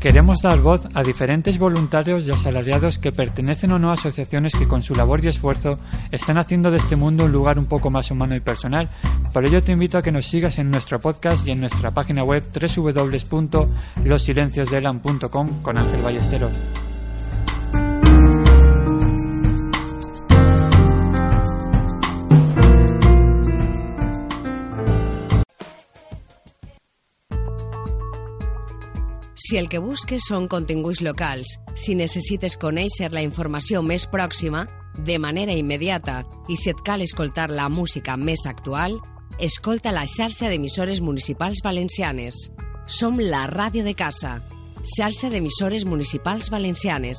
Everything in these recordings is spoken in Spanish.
Queremos dar voz a diferentes voluntarios y asalariados que pertenecen o no a asociaciones que con su labor y esfuerzo están haciendo de este mundo un lugar un poco más humano y personal. Por ello te invito a que nos sigas en nuestro podcast y en nuestra página web www.losilenciosdelan.com con Ángel Ballesteros. Si el que busques són continguts locals, si necessites conèixer la informació més pròxima, de manera immediata, i si et cal escoltar la música més actual, escolta la xarxa d'emissores municipals valencianes. Som la ràdio de casa, xarxa d'emissores municipals valencianes.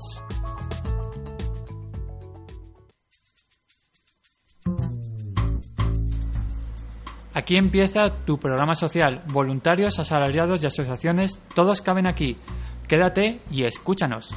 Aquí empieza tu programa social. Voluntarios, asalariados y asociaciones, todos caben aquí. Quédate y escúchanos.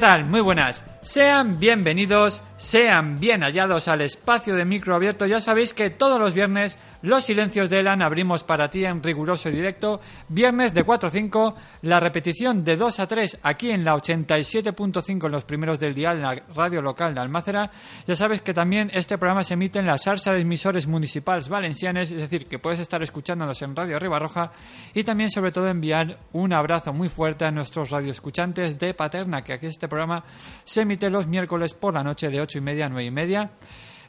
Tal? Muy buenas. Sean bienvenidos, sean bien hallados al espacio de micro abierto. Ya sabéis que todos los viernes los silencios de Elan abrimos para ti en riguroso y directo. Viernes de 4 a 5, la repetición de 2 a 3 aquí en la 87.5 en los primeros del día en la radio local de Almácera. Ya sabes que también este programa se emite en la salsa de emisores municipales valencianes, es decir, que puedes estar escuchándonos en Radio Ribarroja y también sobre todo enviar un abrazo muy fuerte a nuestros radioescuchantes de Paterna, que aquí este programa se emite los miércoles por la noche de 8 y media a 9 y media.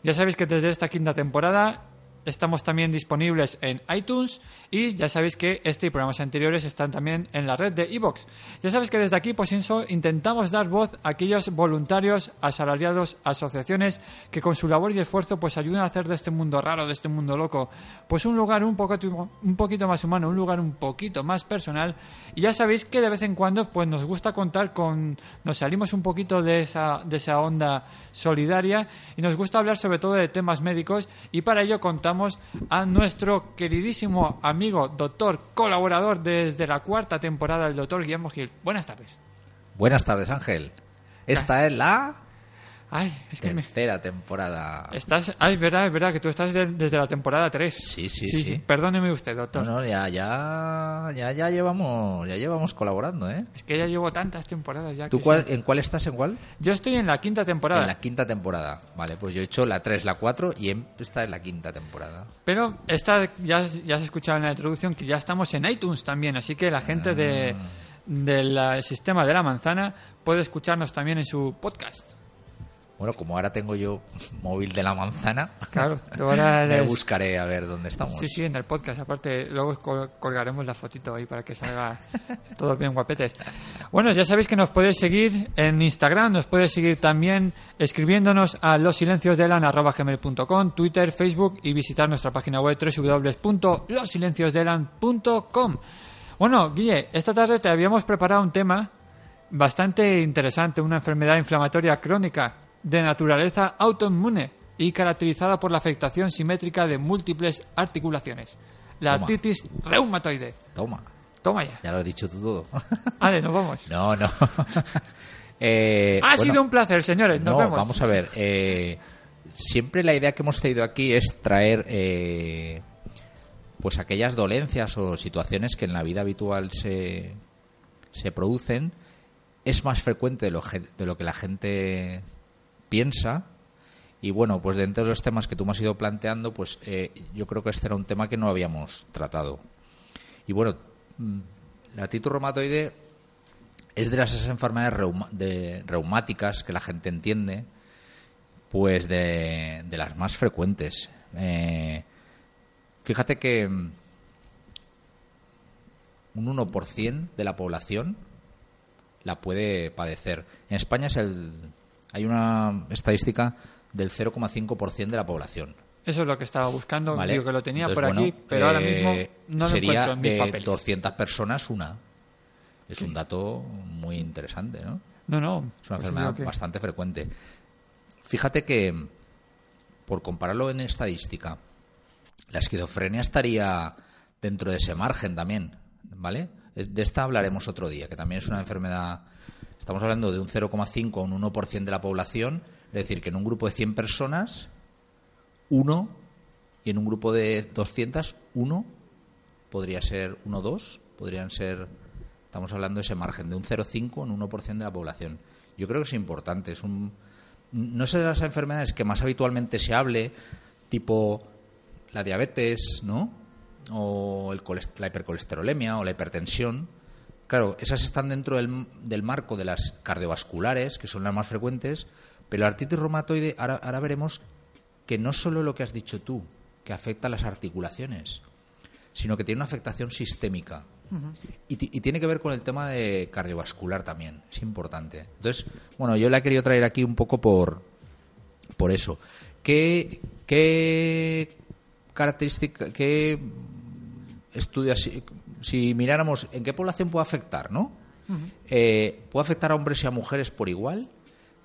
Ya sabéis que desde esta quinta temporada Estamos también disponibles en iTunes y ya sabéis que este y programas anteriores están también en la red de iVoox. Ya sabéis que desde aquí pues intentamos dar voz a aquellos voluntarios, asalariados, asociaciones que con su labor y esfuerzo pues ayudan a hacer de este mundo raro, de este mundo loco, pues un lugar un, poco, un poquito más humano, un lugar un poquito más personal. Y ya sabéis que de vez en cuando pues nos gusta contar con... nos salimos un poquito de esa, de esa onda solidaria y nos gusta hablar sobre todo de temas médicos y para ello contamos a nuestro queridísimo amigo, doctor, colaborador desde la cuarta temporada, el doctor Guillermo Gil. Buenas tardes. Buenas tardes, Ángel. Esta es la Ay, es que me... tercera temporada. Estás, ay, es verdad, es verdad que tú estás de- desde la temporada 3. Sí, sí, sí. Perdóneme usted, doctor. No, no, ya, ya, ya, ya llevamos, ya llevamos colaborando, ¿eh? Es que ya llevo tantas temporadas ya. ¿Tú que cuál- sí. en cuál estás? ¿En cuál? Yo estoy en la quinta temporada. En la quinta temporada. Vale, pues yo he hecho la 3, la 4 y em- esta es la quinta temporada. Pero esta ya, ya se escuchaba en la introducción que ya estamos en iTunes también, así que la gente de, Ah. del eh, sistema de la manzana puede escucharnos también en su podcast. Bueno, como ahora tengo yo móvil de la manzana, Claro, ahora me eres- buscaré a ver dónde estamos. Sí, sí, en el podcast. Aparte, luego col- colgaremos la fotito ahí para que salga todos bien guapetes. Bueno, ya sabéis que nos podéis seguir en Instagram, nos podéis seguir también escribiéndonos a losilenciosdelan.gmail.com, Twitter, Facebook y visitar nuestra página web www.losilenciosdelan.com. Bueno, Guille, esta tarde te habíamos preparado un tema bastante interesante, una enfermedad inflamatoria crónica de naturaleza autoinmune y caracterizada por la afectación simétrica de múltiples articulaciones. La Toma. artritis reumatoide. Toma, Toma ya. ya lo has dicho tú todo. Vale, nos vamos. no, no. Eh, ha bueno, sido un placer, señores. Nos no, vemos. vamos a ver. eh, siempre la idea que hemos tenido aquí es traer eh, pues aquellas dolencias o situaciones que en la vida habitual se, se producen. Es más frecuente de lo, de lo que la gente piensa. Y bueno, pues dentro de los temas que tú me has ido planteando, pues eh, yo creo que este era un tema que no habíamos tratado. Y bueno, mm, la artritis reumatoide es de las enfermedades reuma- de- reumáticas que la gente entiende, pues de, de las más frecuentes. Eh, fíjate que mm, un 1% de la población la puede padecer. En España es el, hay una estadística del 0,5% de la población. Eso es lo que estaba buscando. ¿vale? Digo que lo tenía Entonces, por aquí, bueno, pero ahora eh, mismo no lo encuentro en mis de papeles. 200 personas una. Es un dato muy interesante, ¿no? No, no. Es una pues enfermedad que- bastante frecuente. Fíjate que, por compararlo en estadística, la esquizofrenia estaría dentro de ese margen también, ¿vale? De esta hablaremos otro día, que también es una enfermedad. Estamos hablando de un 0,5 o un 1% de la población, es decir, que en un grupo de 100 personas, uno, y en un grupo de 200, uno, podría ser uno o dos, podrían ser. Estamos hablando de ese margen, de un 0,5 en 1% de la población. Yo creo que es importante. Es un, no sé de las enfermedades que más habitualmente se hable, tipo la diabetes, ¿no? O el la hipercolesterolemia o la hipertensión. Claro, esas están dentro del, del marco de las cardiovasculares, que son las más frecuentes, pero la artritis reumatoide, ahora, ahora veremos que no solo lo que has dicho tú, que afecta a las articulaciones, sino que tiene una afectación sistémica. Y, y tiene que ver con el tema de cardiovascular también, es importante. Entonces, bueno, yo la he querido traer aquí un poco por, por eso. ¿Qué, qué característica, qué estudios, si, miráramos en qué población puede afectar, ¿no? Eh, puede afectar a hombres y a mujeres por igual,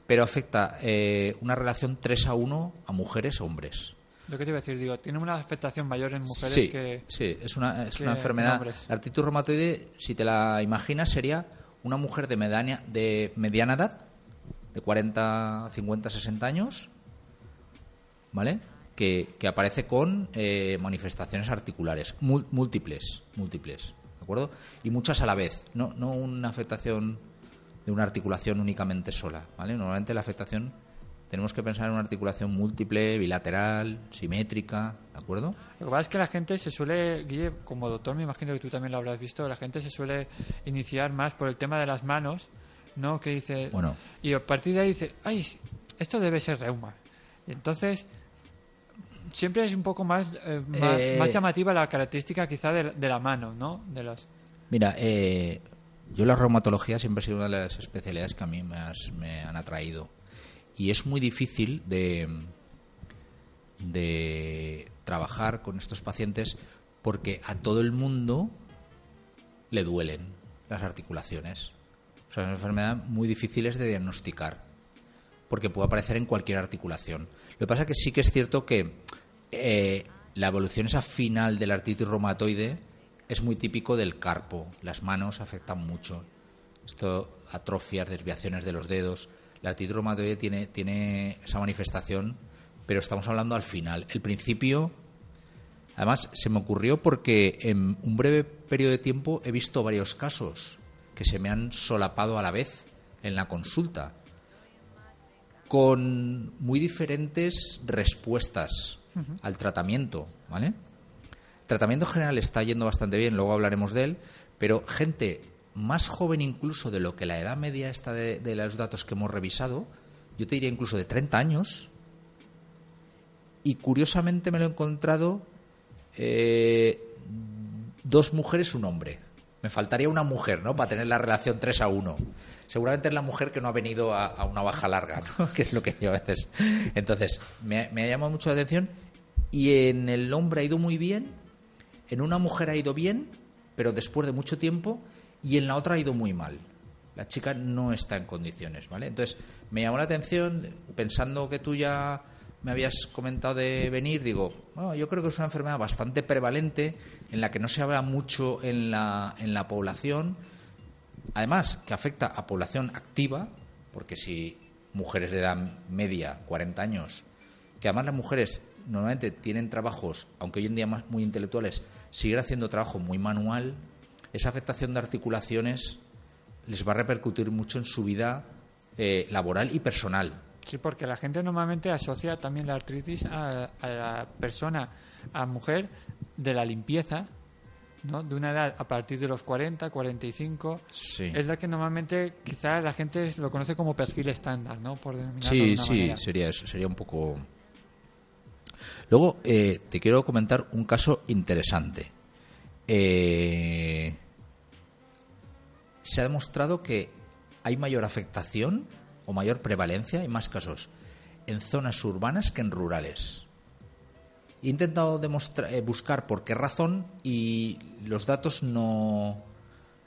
pero afecta eh, una relación 3 a 1 a mujeres a hombres. Lo que te iba a decir, digo, tiene una afectación mayor en mujeres sí, que... sí, es una, es que una en enfermedad. La artritis reumatoide, si te la imaginas, sería una mujer de mediana, de mediana edad, de 40, 50, 60 años, ¿vale? Que, que aparece con eh, manifestaciones articulares, múltiples, múltiples, ¿de acuerdo? Y muchas a la vez, no, no una afectación de una articulación únicamente sola, ¿vale? Normalmente la afectación tenemos que pensar en una articulación múltiple, bilateral, simétrica, ¿de acuerdo? Lo que pasa es que la gente se suele, Guille, como doctor me imagino que tú también lo habrás visto, la gente se suele iniciar más por el tema de las manos, ¿no? Que dice... Bueno. Y a partir de ahí dice, ay, esto debe ser reuma. Y entonces, siempre es un poco más, eh, más, Eh, más llamativa la característica quizá de, de la mano, ¿no? De. Mira, eh, yo la reumatología siempre ha sido una de las especialidades que a mí me, han atraído. Y es muy difícil de, de trabajar con estos pacientes porque a todo el mundo le duelen las articulaciones. O sea, es una enfermedad muy difíciles de diagnosticar porque puede aparecer en cualquier articulación. Lo que pasa es que sí que es cierto que eh, la evolución esa final de la artritis es muy típico del carpo. Las manos afectan mucho. Esto, atrofias, desviaciones de los dedos. La artritis reumatoide tiene, tiene esa manifestación, pero estamos hablando al final. El principio, además, se me ocurrió porque en un breve periodo de tiempo he visto varios casos que se me han solapado a la vez en la consulta con muy diferentes respuestas al tratamiento, ¿vale? El tratamiento general está yendo bastante bien, luego hablaremos de él, pero gente más joven incluso de lo que la edad media está de, los datos que hemos revisado, yo te diría incluso de 30 años, y curiosamente me lo he encontrado eh, dos mujeres, un hombre. Me faltaría una mujer, ¿no? Para tener la relación 3 a 1. Seguramente es la mujer que no ha venido a, una baja larga, ¿no? Que es lo que yo a veces. Entonces, me, me ha llamado mucho la atención. Y en el hombre ha ido muy bien, en una mujer ha ido bien, pero después de mucho tiempo, y en la otra ha ido muy mal. la chica no está en condiciones, ¿vale? Entonces, me llamó la atención, pensando que tú ya me habías comentado de venir, digo, yo creo que es una enfermedad bastante prevalente, en la que no se habla mucho en la, en la población, además que afecta a población activa, porque si mujeres de edad media, 40 años, que además las mujeres normalmente tienen trabajos, aunque hoy en día muy intelectuales, siguen haciendo trabajo muy manual, esa afectación de articulaciones les va a repercutir mucho en su vida eh, laboral y personal. Sí, porque la gente normalmente asocia también la artritis a, la persona, a mujer de la limpieza, ¿no? De una edad a partir de los 40, 45. Sí. Es la que normalmente quizás la gente lo conoce como perfil estándar, ¿no? Por sí, sí, sería eso, sería un poco... Luego eh, te quiero comentar un caso interesante. Eh, se ha demostrado que hay mayor afectación o mayor prevalencia, en más casos, en zonas urbanas que en rurales. He intentado demostrar, eh, buscar por qué razón y los datos no,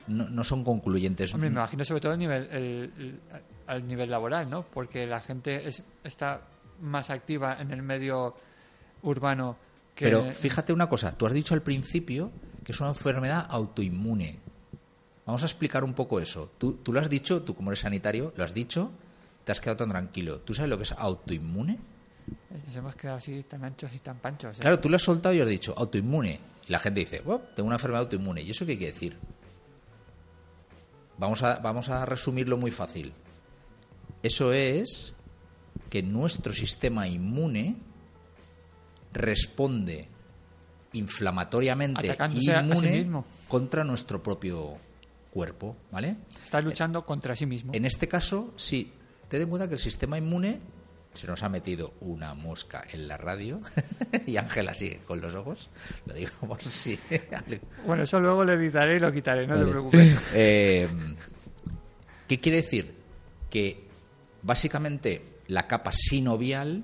no, son concluyentes. me imagino sobre todo al nivel, al nivel laboral, ¿no? Porque la gente está más activa en el medio urbano que... Pero fíjate una cosa, tú has dicho al principio que es una enfermedad autoinmune. Vamos a explicar un poco eso. Tú, tú lo has dicho, tú como eres sanitario, lo has dicho, te has quedado tan tranquilo. ¿Tú sabes lo que es autoinmune? Nos hemos quedado así tan anchos y tan panchos. ¿eh? Claro, tú lo has soltado y has dicho autoinmune. Y la gente dice, tengo una enfermedad autoinmune. ¿Y eso qué quiere decir? Vamos a, vamos a resumirlo muy fácil. Eso es que nuestro sistema inmune responde inflamatoriamente inmune contra nuestro propio cuerpo, ¿vale? Está luchando contra sí mismo. En este caso, sí, ten en cuenta que el sistema inmune se nos ha metido una mosca en la radio y Ángela sigue con los ojos. Lo digo por si. bueno, eso luego lo editaré y lo quitaré, no te preocupes. Eh, ¿Qué quiere decir? Que básicamente la capa sinovial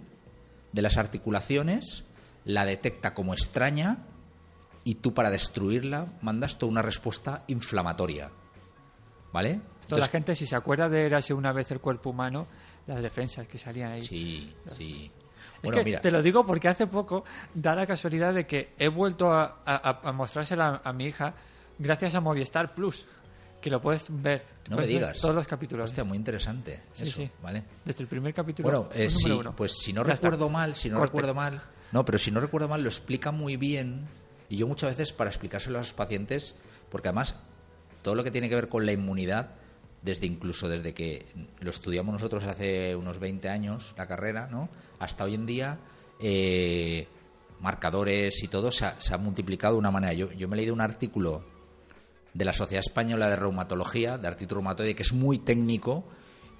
de las articulaciones la detecta como extraña y tú para destruirla mandas toda una respuesta inflamatoria. ¿Vale? Toda la gente, si se acuerda de Érase una vez el cuerpo humano, las defensas que salían ahí. Sí, sí. Es que te lo digo porque hace poco da la casualidad de que he vuelto a, a, mostrársela a, mi hija gracias a Movistar Plus, que lo puedes ver. No me digas. Todos los capítulos. Hostia, muy interesante. eso, ¿vale? Desde el primer capítulo. Bueno, eh, sí, pues si no recuerdo mal, si no recuerdo mal, no, pero si no recuerdo mal, lo explica muy bien. Y yo muchas veces para explicárselo a los pacientes, porque además todo lo que tiene que ver con la inmunidad desde incluso desde que lo estudiamos nosotros hace unos 20 años, la carrera, ¿no? Hasta hoy en día, eh, marcadores y todo se ha, multiplicado de una manera. Yo, yo me he leído un artículo de la Sociedad Española de Reumatología, de artritis reumatoide, que es muy técnico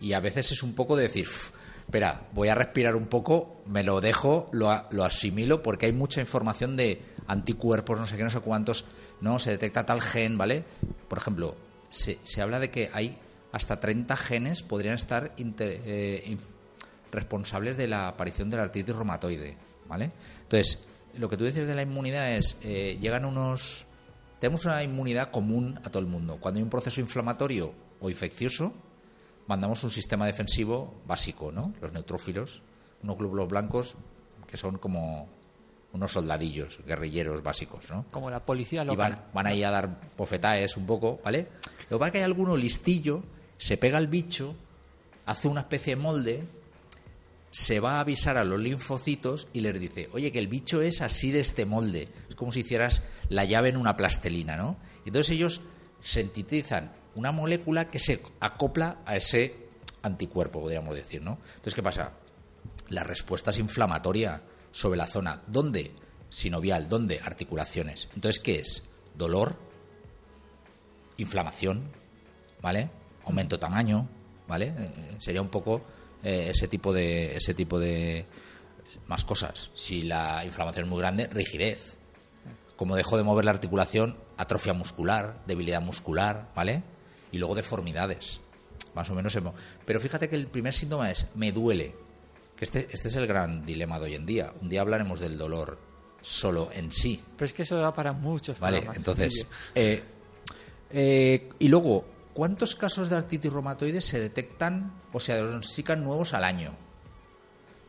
y a veces es un poco de decir, espera, voy a respirar un poco, me lo dejo, lo, lo, asimilo, porque hay mucha información de anticuerpos, no sé qué, no sé cuántos, no, se detecta tal gen, ¿vale? Por ejemplo, se, se habla de que hay hasta 30 genes podrían estar eh, responsables de la aparición de la artritis reumatoide, ¿vale? Entonces, lo que tú dices de la inmunidad es, eh, llegan unos... Tenemos una inmunidad común a todo el mundo. Cuando hay un proceso inflamatorio o infeccioso, mandamos un sistema defensivo básico, ¿no? Los neutrófilos, unos glóbulos blancos que son como unos soldadillos, guerrilleros básicos, ¿no? Como la policía local. Y van, van ahí a dar bofetaes un poco, ¿vale? Lo que pasa es que hay alguno listillo se pega al bicho, hace una especie de molde, se va a avisar a los linfocitos y les dice, oye, que el bicho es así de este molde. Es como si hicieras la llave en una plastelina, ¿no? Y entonces ellos sintetizan una molécula que se acopla a ese anticuerpo, podríamos decir, ¿no? Entonces, ¿qué pasa? La respuesta es inflamatoria sobre la zona. ¿Dónde? Sinovial. ¿Dónde? Articulaciones. Entonces, ¿qué es? Dolor, inflamación, ¿vale? aumento tamaño, ¿vale? Eh, sería un poco eh, ese tipo de ese tipo de más cosas. Si la inflamación es muy grande, rigidez. Como dejo de mover la articulación, atrofia muscular, debilidad muscular, ¿vale? Y luego deformidades. Más o menos. Pero fíjate que el primer síntoma es me duele. Que este, este es el gran dilema de hoy en día. Un día hablaremos del dolor solo en sí. Pero es que eso da para muchos Vale, entonces. Eh, y luego, ¿cuántos casos de artritis reumatoide se detectan o se diagnostican nuevos al año?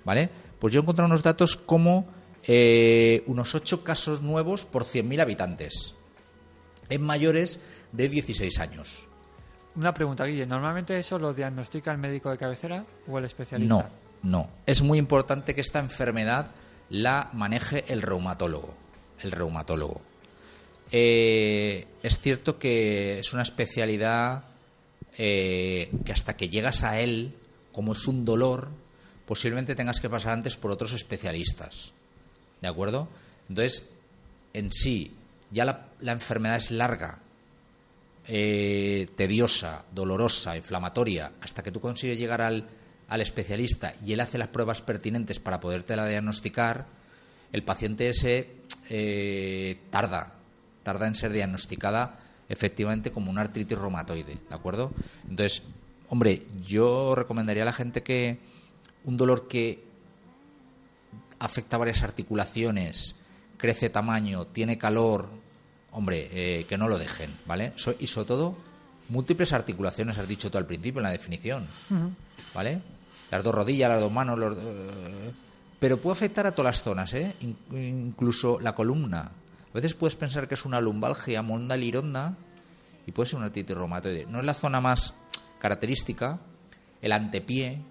¿Vale? Pues yo he encontrado unos datos como eh, unos 8 casos nuevos por 100.000 habitantes en mayores de 16 años. Una pregunta, Guille. ¿Normalmente eso lo diagnostica el médico de cabecera o el especialista? No, no. Es muy importante que esta enfermedad la maneje el reumatólogo. El reumatólogo. Eh, es cierto que es una especialidad eh, que hasta que llegas a él, como es un dolor, posiblemente tengas que pasar antes por otros especialistas. ¿De acuerdo? Entonces, en sí, ya la, enfermedad es larga, eh, tediosa, dolorosa, inflamatoria, hasta que tú consigues llegar al, al especialista y él hace las pruebas pertinentes para podértela diagnosticar, el paciente ese eh, tarda, tarda en ser diagnosticada efectivamente como una artritis reumatoide, ¿de acuerdo? Entonces, hombre, yo recomendaría a la gente que un dolor que afecta varias articulaciones, crece tamaño, tiene calor, hombre, eh, que no lo dejen, ¿vale? y sobre todo, múltiples articulaciones, has dicho tú al principio en la definición, ¿vale? Las dos rodillas, las dos manos, los, eh, pero puede afectar a todas las zonas, ¿eh? incluso la columna. Veces puedes pensar que es una lumbalgia, monda lironda, y puede ser una artritis reumatoide. No es la zona más característica, el antepié,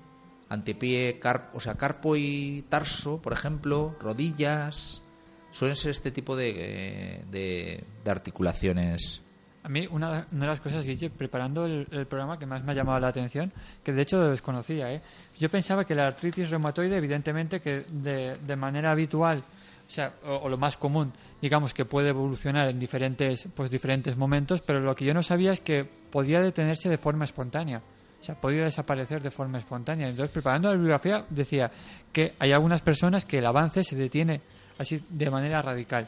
antepié, o sea, carpo y tarso, por ejemplo, rodillas, suelen ser este tipo de, de, articulaciones. A mí una, de las cosas, Guille, preparando el, programa que más me ha llamado la atención, que de hecho desconocía, ¿eh? yo pensaba que la artritis reumatoide, evidentemente, que de, de manera habitual, o sea, o, lo más común, digamos que puede evolucionar en diferentes, pues, diferentes momentos, pero lo que yo no sabía es que podía detenerse de forma espontánea. O sea, podía desaparecer de forma espontánea. Entonces, preparando la bibliografía, decía que hay algunas personas que el avance se detiene así de manera radical.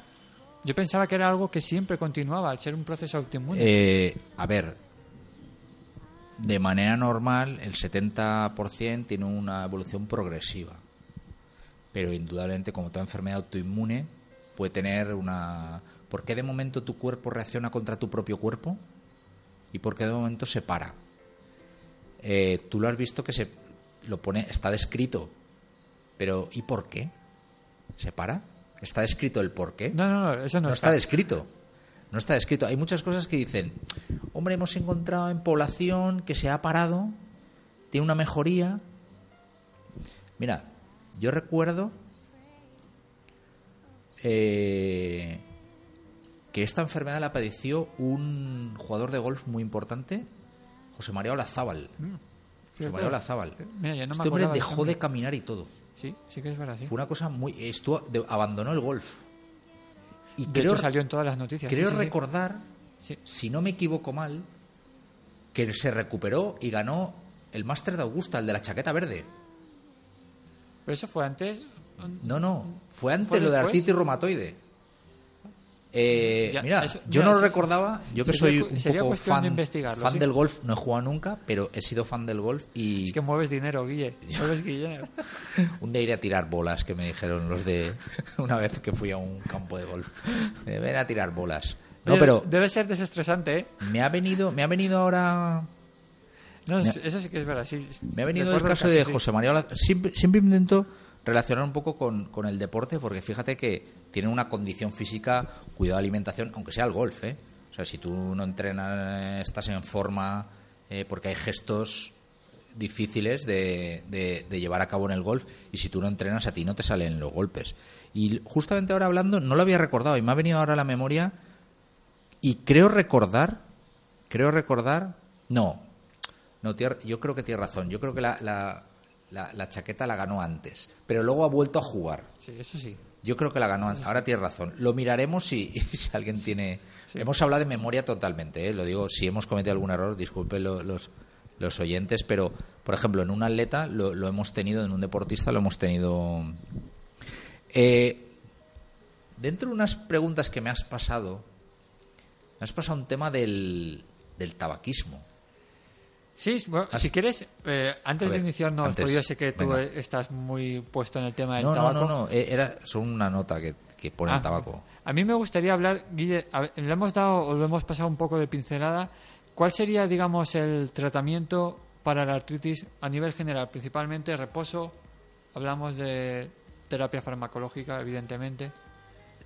Yo pensaba que era algo que siempre continuaba al ser un proceso autoinmune. Eh, a ver, de manera normal el 70% tiene una evolución progresiva. Pero indudablemente como toda enfermedad autoinmune puede tener una... ¿Por qué de momento tu cuerpo reacciona contra tu propio cuerpo? ¿Y por qué de momento se para? Eh, tú lo has visto que se lo pone, está descrito, pero ¿y por qué? ¿Se para? ¿Está descrito el por qué? No, no, no, eso no, no está. descrito. No está descrito. Hay muchas cosas que dicen, hombre, hemos encontrado en población que se ha parado, tiene una mejoría. Mira, yo recuerdo eh, que esta enfermedad la padeció un jugador de golf muy importante, José María Olazábal. Mm, José María Olazábal. este hombre dejó de caminar y todo. Sí, sí que es verdad. Fue una cosa muy. Estuvo, abandonó el golf. Y de hecho salió en todas las noticias. Creo recordar, si no me equivoco mal, que se recuperó y ganó el Máster de Augusta, el de la chaqueta verde. ¿Pero eso fue antes? No, no, fue antes lo de artritis reumatoide. Eh, mira, yo no lo recordaba. Yo que soy un poco fan, fan del golf, no he jugado nunca, pero he sido fan del golf y. Es que mueves dinero, Guille. Mueves un día iré a tirar bolas, que me dijeron los de. Una vez que fui a un campo de golf. Ven a tirar bolas. No, pero. Debe ser desestresante, ¿eh? Me ha venido, me ha venido ahora. No, eso sí que es verdad. Sí, me ha venido el caso de José María. Siempre, siempre intento relacionar un poco con, con, el deporte, porque fíjate que tiene una condición física, cuidado de alimentación, aunque sea el golf, ¿eh? O sea, si tú no entrenas, estás en forma, eh, porque hay gestos difíciles de, de, llevar a cabo en el golf, y si tú no entrenas, a ti no te salen los golpes. Y justamente ahora hablando, no lo había recordado, y me ha venido ahora a la memoria, y creo recordar, creo recordar, no, no, yo creo que tiene razón, yo creo que la la, chaqueta la ganó antes, pero luego ha vuelto a jugar. Sí, eso sí. Yo creo que la ganó antes. Ahora tienes razón. Lo miraremos si, si alguien tiene. Hemos hablado de memoria totalmente, ¿eh? lo digo. Si hemos cometido algún error, disculpen los, los oyentes, pero por ejemplo, en un atleta lo, lo hemos tenido, en un deportista lo hemos tenido. Eh, dentro de unas preguntas que me has pasado, me has pasado un tema del, del tabaquismo. Sí, si quieres, eh, antes de iniciarnos, porque yo sé que tú estás muy puesto en el tema del tabaco. No, no, no, eh, era solo una nota que, pone el ah, tabaco. A mí me gustaría hablar, Guille, le hemos dado o lo hemos pasado un poco de pincelada ¿Cuál sería, digamos, el tratamiento para la artritis a nivel general? Principalmente reposo, hablamos de terapia farmacológica, evidentemente.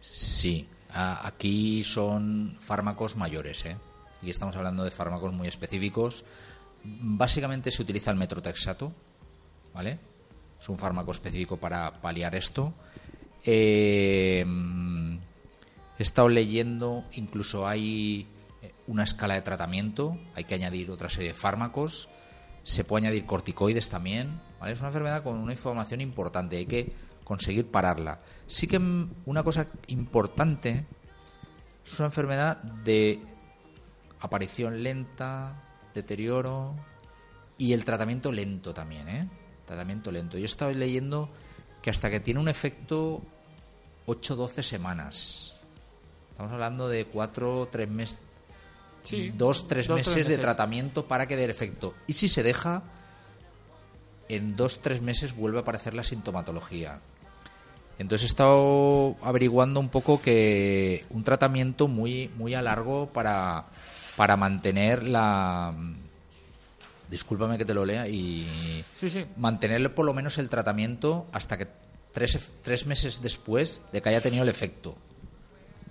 Sí, aquí son fármacos mayores, ¿eh? Y estamos hablando de fármacos muy específicos. Básicamente se utiliza el metrotexato, ¿vale? Es un fármaco específico para paliar esto. Eh, he estado leyendo, incluso hay eh, una escala de tratamiento, hay que añadir otra serie de fármacos, se puede añadir corticoides también, ¿vale? Es una enfermedad con una información importante, hay que conseguir pararla. Sí que mm, una cosa importante es una enfermedad de aparición lenta, deterioro y el tratamiento lento también, ¿eh? Tratamiento lento. Yo he estado leyendo que hasta que tiene un efecto 8-12 semanas. Estamos hablando de 4 3 meses. Sí, 2 3 dos, meses, tres de tratamiento para que dé efecto. Y si se deja, en 2 3 meses vuelve a aparecer la sintomatología. Entonces he estado averiguando un poco que un tratamiento muy, muy a largo para, para mantener la. Discúlpame que te lo lea y Sí, sí. mantenerle por lo menos el tratamiento hasta que tres, tres meses después de que haya tenido el efecto.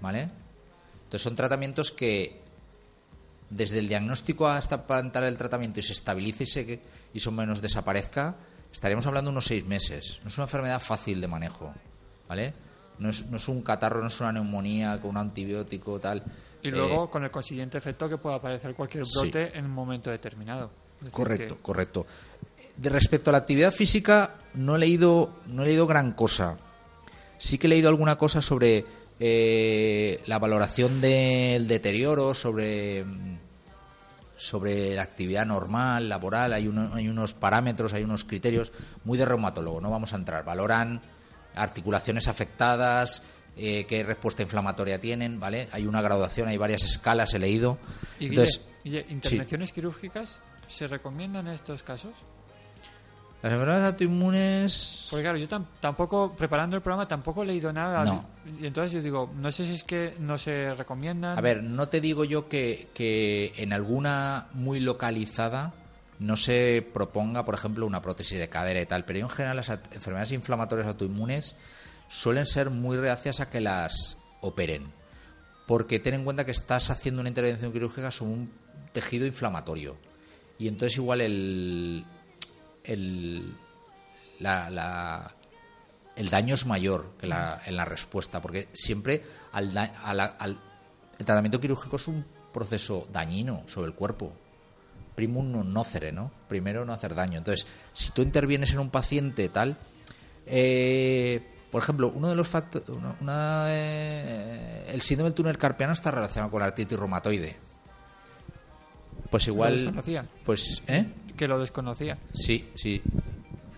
¿Vale? Entonces son tratamientos que desde el diagnóstico hasta plantar el tratamiento y se estabilice y, se, y eso menos desaparezca, estaríamos hablando unos seis meses. No es una enfermedad fácil de manejo. ¿Vale? No es, no es un catarro, no es una neumonía con un antibiótico, tal. Y Eh, luego con el consiguiente efecto que pueda aparecer cualquier Sí. brote en un momento determinado. Decir, Correcto, que- correcto. De respecto a la actividad física, no he leído, no he leído gran cosa. Sí que he leído alguna cosa sobre eh, la valoración del deterioro, sobre sobre la actividad normal, laboral, hay, uno- hay unos parámetros, hay unos criterios muy de reumatólogo, no vamos a entrar. Valoran articulaciones afectadas, eh, qué respuesta inflamatoria tienen, ¿vale? Hay una graduación, hay varias escalas, he leído. Y Entonces, Guille, Guille, ¿intervenciones quirúrgicas se recomiendan en estos casos? las enfermedades autoinmunes... Porque claro, yo tam- tampoco, preparando el programa, tampoco he leído nada. No. Y entonces yo digo, no sé si es que no se recomiendan. A ver, no te digo yo que, que en alguna muy localizada no se proponga, por ejemplo, una prótesis de cadera y tal, pero yo en general las enfermedades inflamatorias autoinmunes suelen ser muy reacias a que las operen. Porque ten en cuenta que estás haciendo una intervención quirúrgica sobre un tejido inflamatorio. Y entonces igual el, el, la, la- el daño es mayor que la, en la respuesta, porque siempre al, da- a la- al- el tratamiento quirúrgico es un proceso dañino sobre el cuerpo. Primum non nocere, ¿no? Primero no hacer daño. Entonces, si tú intervienes en un paciente tal, eh, por ejemplo, uno de los factores, eh, el síndrome del túnel carpiano está relacionado con la artritis reumatoide. Pues igual, desconocía. pues, ¿eh? Que lo desconocía. Sí, sí.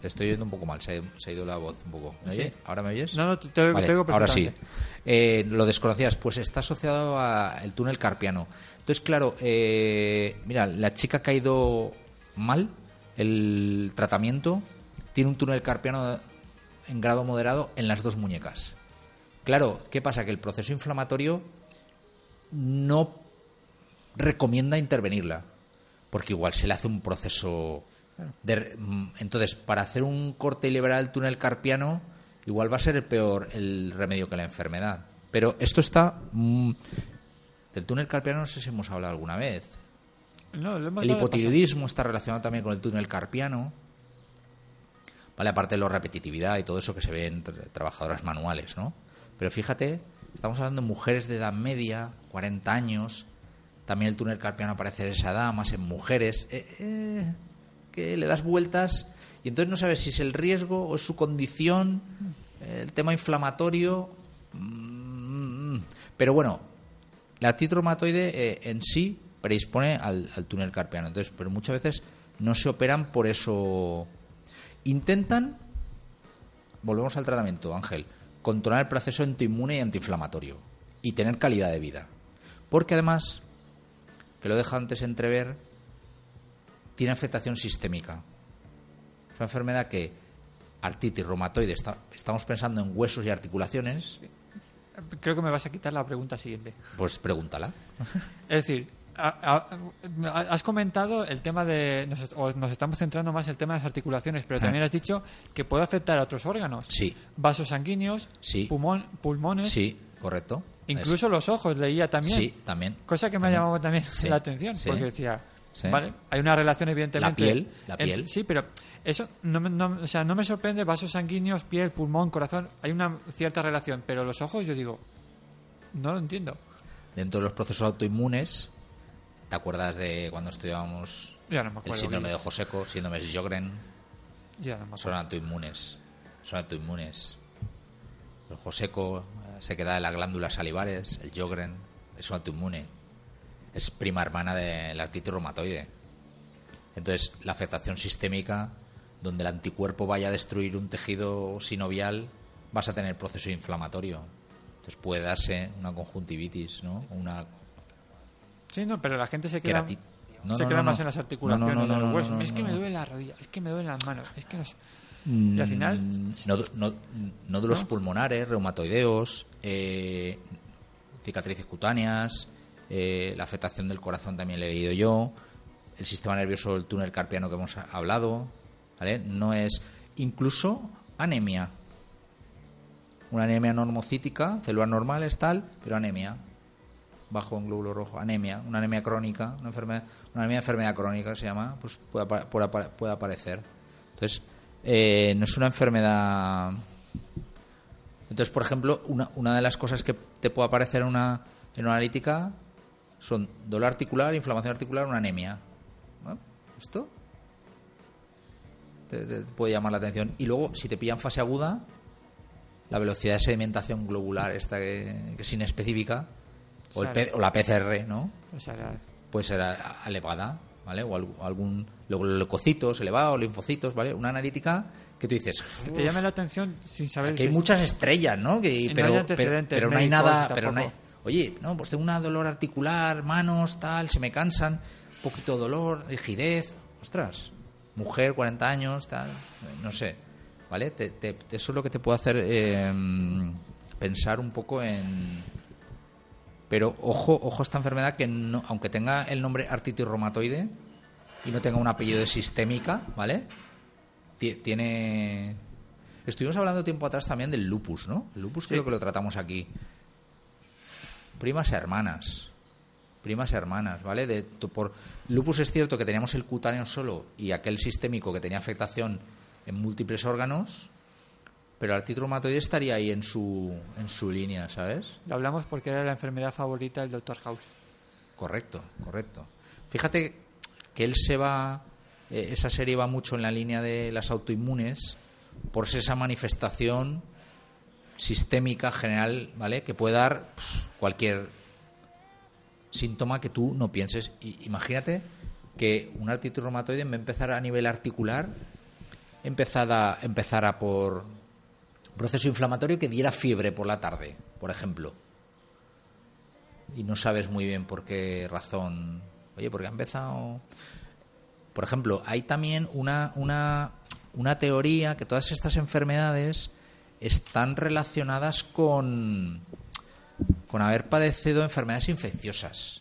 Te estoy oyendo un poco mal, se, se ha ido la voz un poco. ¿Me Sí. oye? ¿Ahora me oyes? No, no, te, te Vale, oigo ahora sí. Eh, lo desconocías, pues está asociado al túnel carpiano. Entonces, claro, eh, mira, la chica que ha ido mal, el tratamiento, tiene un túnel carpiano en grado moderado en las dos muñecas. Claro, ¿qué pasa? Que el proceso inflamatorio no recomienda intervenirla, porque igual se le hace un proceso de... mm, Entonces, para hacer un corte y liberar el túnel carpiano, igual va a ser el peor el remedio que la enfermedad. Pero esto está... mm, del túnel carpiano no sé si hemos hablado alguna vez. No, El hipotiroidismo está relacionado también con el túnel carpiano. Vale, aparte de la repetitividad y todo eso que se ve en tra- trabajadoras manuales, ¿no? Pero fíjate, estamos hablando de mujeres de edad media, 40 años. También el túnel carpiano aparece en esa edad, más en mujeres. eh, eh, que le das vueltas y entonces no sabes si es el riesgo o es su condición, el tema inflamatorio. mm, Pero bueno, la artritis reumatoide eh, en sí predispone al, al túnel carpiano. Entonces, pero muchas veces no se operan por eso. Intentan, volvemos al tratamiento, Ángel, controlar el proceso antiinmune y antiinflamatorio y tener calidad de vida. Porque además, que lo deja antes entrever, tiene afectación sistémica. Es una enfermedad que, artritis reumatoide, está- estamos pensando en huesos y articulaciones, Creo que me vas a quitar la pregunta siguiente. pues pregúntala. Es decir, has comentado el tema de. Nos, o nos estamos centrando más en el tema de las articulaciones, pero también has dicho que puede afectar a otros órganos. Sí. Vasos sanguíneos, Sí. pulmón- pulmones, Sí, correcto. incluso los ojos, leía también. Sí, también. Cosa que me ha También. llamado también Sí, la atención, sí. porque decía, Sí. vale, hay una relación evidentemente. La piel, la piel. sí, pero eso no, me- no- o sea, no me sorprende, vasos sanguíneos, piel, pulmón, corazón, hay una cierta relación, pero los ojos yo digo, no lo entiendo. Dentro de los procesos autoinmunes, ¿te acuerdas de cuando estudiábamos Ya no me el síndrome bien. de ojo seco, síndrome de Sjögren? Ya no me Son autoinmunes. Son autoinmunes. El ojo seco eh, se queda en las glándulas salivares, el Sjögren es un autoinmune. Es prima hermana de la artritis reumatoide. Entonces, la afectación sistémica, donde el anticuerpo vaya a destruir un tejido sinovial, vas a tener proceso inflamatorio. Entonces puede darse una conjuntivitis, ¿no? Una Sí, no, pero la gente se queda, No, se no, queda no, más en las articulaciones de los huesos. es que me duele la rodilla, es que me duelen las manos, es que no sé. Y al final, Mm, nódulos pulmonares, reumatoideos, eh, cicatrices cutáneas, eh, la afectación del corazón también le he leído yo, el sistema nervioso, el túnel carpiano que hemos hablado, ¿vale? No es incluso anemia. Una anemia normocítica, células normales, tal, pero anemia. Bajo en glóbulo rojo, anemia, una anemia crónica, una enfermedad, una anemia enfermedad crónica se llama, pues puede, puede puede aparecer. Entonces, eh, no es una enfermedad. Entonces, por ejemplo, una, una de las cosas que te puede aparecer en una, en una analítica son dolor articular, inflamación articular, una anemia. ¿Esto? Te, te puede llamar la atención. Y luego, si te pillan fase aguda, la velocidad de sedimentación globular, esta que, que es inespecífica, o, o la PCR, ¿no? o sea, la- puede ser elevada, ¿vale? O algún, leucocitos elevados, linfocitos, ¿vale? Una analítica que tú dices, que te llame la atención sin saber Aquí hay que- muchas estrellas, ¿no? Que, Y no pero, hay pero, pero no hay nada, pero no hay-. Oye, no, pues tengo una dolor articular, manos, tal, se me cansan, un poquito de dolor, rigidez, ostras, mujer, 40 años, tal, no sé, ¿vale? Te- te- eso es lo que te puede hacer eh, pensar un poco en... Pero ojo, ojo a esta enfermedad que no, aunque tenga el nombre artritis reumatoide y no tenga un apellido de sistémica, ¿vale? Ti- Tiene... Estuvimos hablando tiempo atrás también del lupus, ¿no? El lupus Sí. creo que lo tratamos aquí. Primas hermanas. Primas hermanas, ¿vale? De, por lupus es cierto que teníamos el cutáneo solo y aquel sistémico que tenía afectación en múltiples órganos, pero el artritis reumatoide estaría ahí en su, en su línea, ¿sabes? Lo hablamos porque era la enfermedad favorita del Dr. House. Correcto, correcto. Fíjate que él se va, eh, esa serie va mucho en la línea de las autoinmunes por esa manifestación sistémica general, ¿vale? Que puede dar cualquier síntoma que tú no pienses. Y, imagínate que un artritis reumatoide en vez de empezar a nivel articular, empezara, empezara por proceso inflamatorio que diera fiebre por la tarde, por ejemplo y no sabes muy bien por qué razón. Oye, porque ha empezado. Por ejemplo, hay también una, una, una teoría que todas estas enfermedades están relacionadas con, con haber padecido enfermedades infecciosas.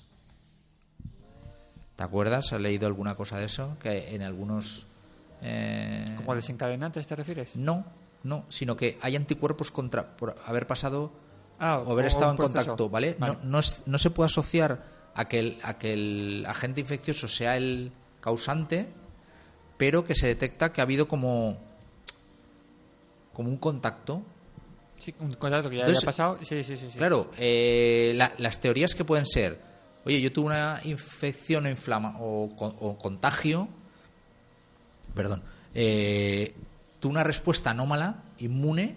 ¿Te acuerdas? ¿Has leído alguna cosa de eso? Que en algunos. eh, ¿Como desencadenantes te refieres? no, no, sino que hay anticuerpos contra por haber pasado Ah, o haber estado en contacto, ¿vale? Vale. No, no, es- no se puede asociar a que, el, a que el agente infeccioso sea el causante, pero que se detecta que ha habido como, como un contacto. Sí, un contacto que ya Entonces, había pasado. Sí, sí, sí. sí. Claro, eh, la- las teorías que pueden ser, oye, yo tuve una infección o, inflama, o contagio, perdón, eh, tuve una respuesta anómala, inmune,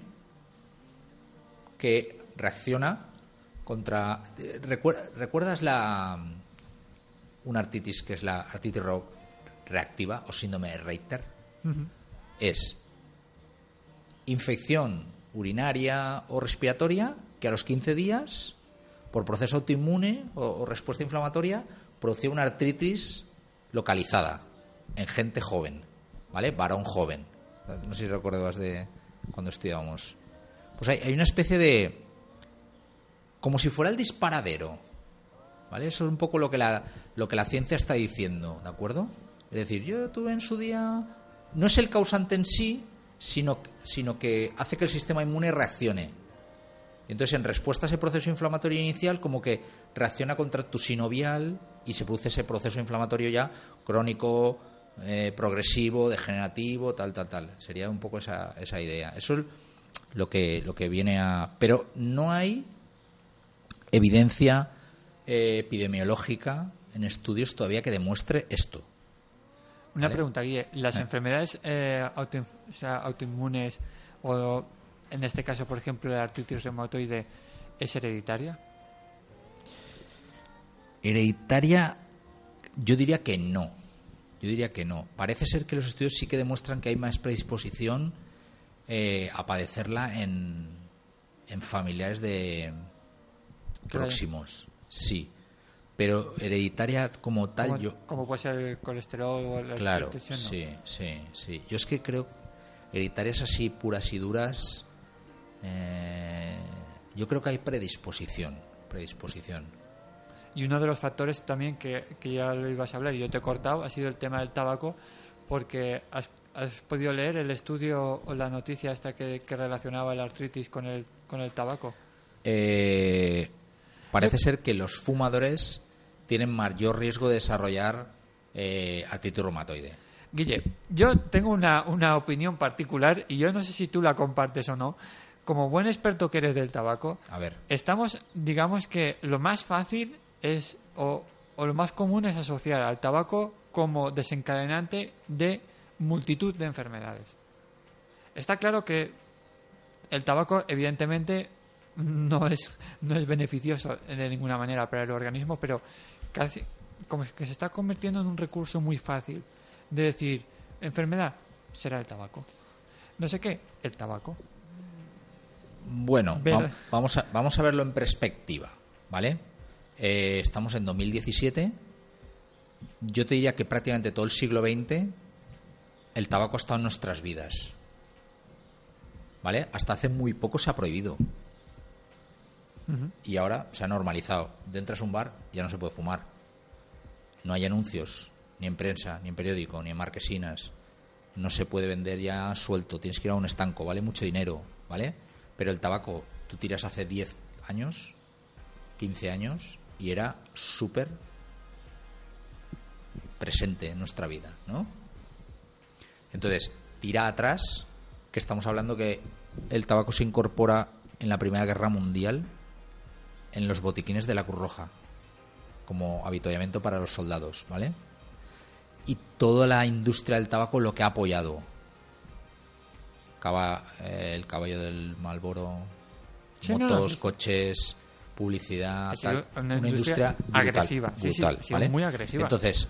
que reacciona contra... recuer- ¿Recuerdas la una artritis que es la artritis reactiva o síndrome de Reiter? Es infección urinaria o respiratoria que a los 15 días, por proceso autoinmune o, o respuesta inflamatoria, producía una artritis localizada en gente joven, ¿vale? Varón joven. No sé si recuerdas de cuando estudiábamos. Pues hay, hay una especie de... como si fuera el disparadero ¿Vale? Eso es un poco lo que la, lo que la ciencia está diciendo, ¿de acuerdo? Es decir, yo tuve en su día. No es el causante en sí, sino, sino que hace que el sistema inmune reaccione. Y entonces, en respuesta a ese proceso inflamatorio inicial, como que reacciona contra tu sinovial y se produce ese proceso inflamatorio ya crónico, eh, progresivo, degenerativo, tal, tal, tal. Sería un poco esa, esa idea. Eso es lo que, lo que viene a. Pero no hay evidencia eh, epidemiológica en estudios todavía que demuestre esto. Una pregunta, Guille. ¿Las enfermedades eh, autoinmunes o, en este caso, por ejemplo, la artritis reumatoide, es hereditaria? Hereditaria, yo diría que no. Yo diría que no. Parece ser que los estudios sí que demuestran que hay más predisposición eh, a padecerla en, en familiares de próximos. Sí. Pero hereditaria como tal yo como puede ser el colesterol o la claro sí sí sí. Yo es que creo hereditarias así puras y duras eh, yo creo que hay predisposición predisposición y uno de los factores también que, que, ya lo ibas a hablar y yo te he cortado ha sido el tema del tabaco porque has, podido leer el estudio o la noticia esta que, que relacionaba la artritis con el con el tabaco eh, parece ser que los fumadores tienen mayor riesgo de desarrollar eh, artritis reumatoide. Guille, yo tengo una, una opinión particular y yo no sé si tú la compartes o no. Como buen experto que eres del tabaco, a ver. estamos, digamos que lo más fácil es, o, o lo más común es asociar al tabaco como desencadenante de multitud de enfermedades. Está claro que el tabaco, evidentemente, no es, no es beneficioso de ninguna manera para el organismo, pero casi como que se está convirtiendo en un recurso muy fácil de decir, enfermedad, será el tabaco. No sé qué, el tabaco. Bueno, vamos a, vamos a verlo en perspectiva, ¿vale? Eh, estamos en 2017. Yo te diría que prácticamente todo el siglo XX el tabaco ha estado en nuestras vidas. ¿Vale? Hasta hace muy poco se ha prohibido. Y ahora se ha normalizado. Entras a un bar, ya no se puede fumar. No hay anuncios, ni en prensa, ni en periódico, ni en marquesinas. No se puede vender ya suelto. Tienes que ir a un estanco, vale mucho dinero, ¿vale? Pero el tabaco, tú tiras hace 10 años, 15 años, y era súper presente en nuestra vida, ¿no? Entonces, tira atrás, que estamos hablando que el tabaco se incorpora en la Primera Guerra Mundial en los botiquines de la Cruz Roja como habituallamiento para los soldados, ¿vale? Y toda la industria del tabaco lo que ha apoyado. Eh, el caballo del Malboro, motos, coches, publicidad, Una, industria, agresiva, muy agresiva. Entonces,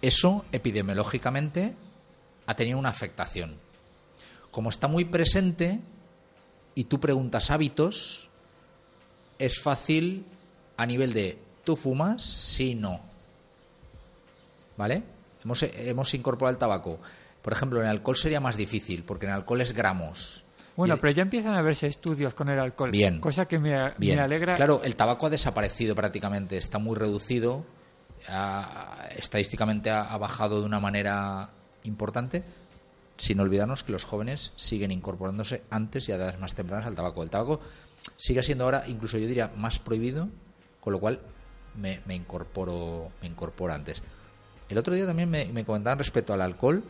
eso epidemiológicamente ha tenido una afectación. Como está muy presente y tú preguntas hábitos, es fácil a nivel de ¿tú fumas? Sí, no. ¿Vale? Hemos, hemos incorporado el tabaco. Por ejemplo, en alcohol sería más difícil, porque en alcohol es gramos. Bueno, pero ya empiezan a verse estudios con el alcohol. Bien. Cosa que me, me alegra. Claro, el tabaco ha desaparecido prácticamente, está muy reducido. estadísticamente ha, bajado de una manera importante, sin olvidarnos que los jóvenes siguen incorporándose antes y a edades más tempranas al tabaco. El tabaco sigue siendo ahora, incluso yo diría, más prohibido, con lo cual me, me incorporo me incorporo antes. El otro día también me, me comentaban respecto al alcohol,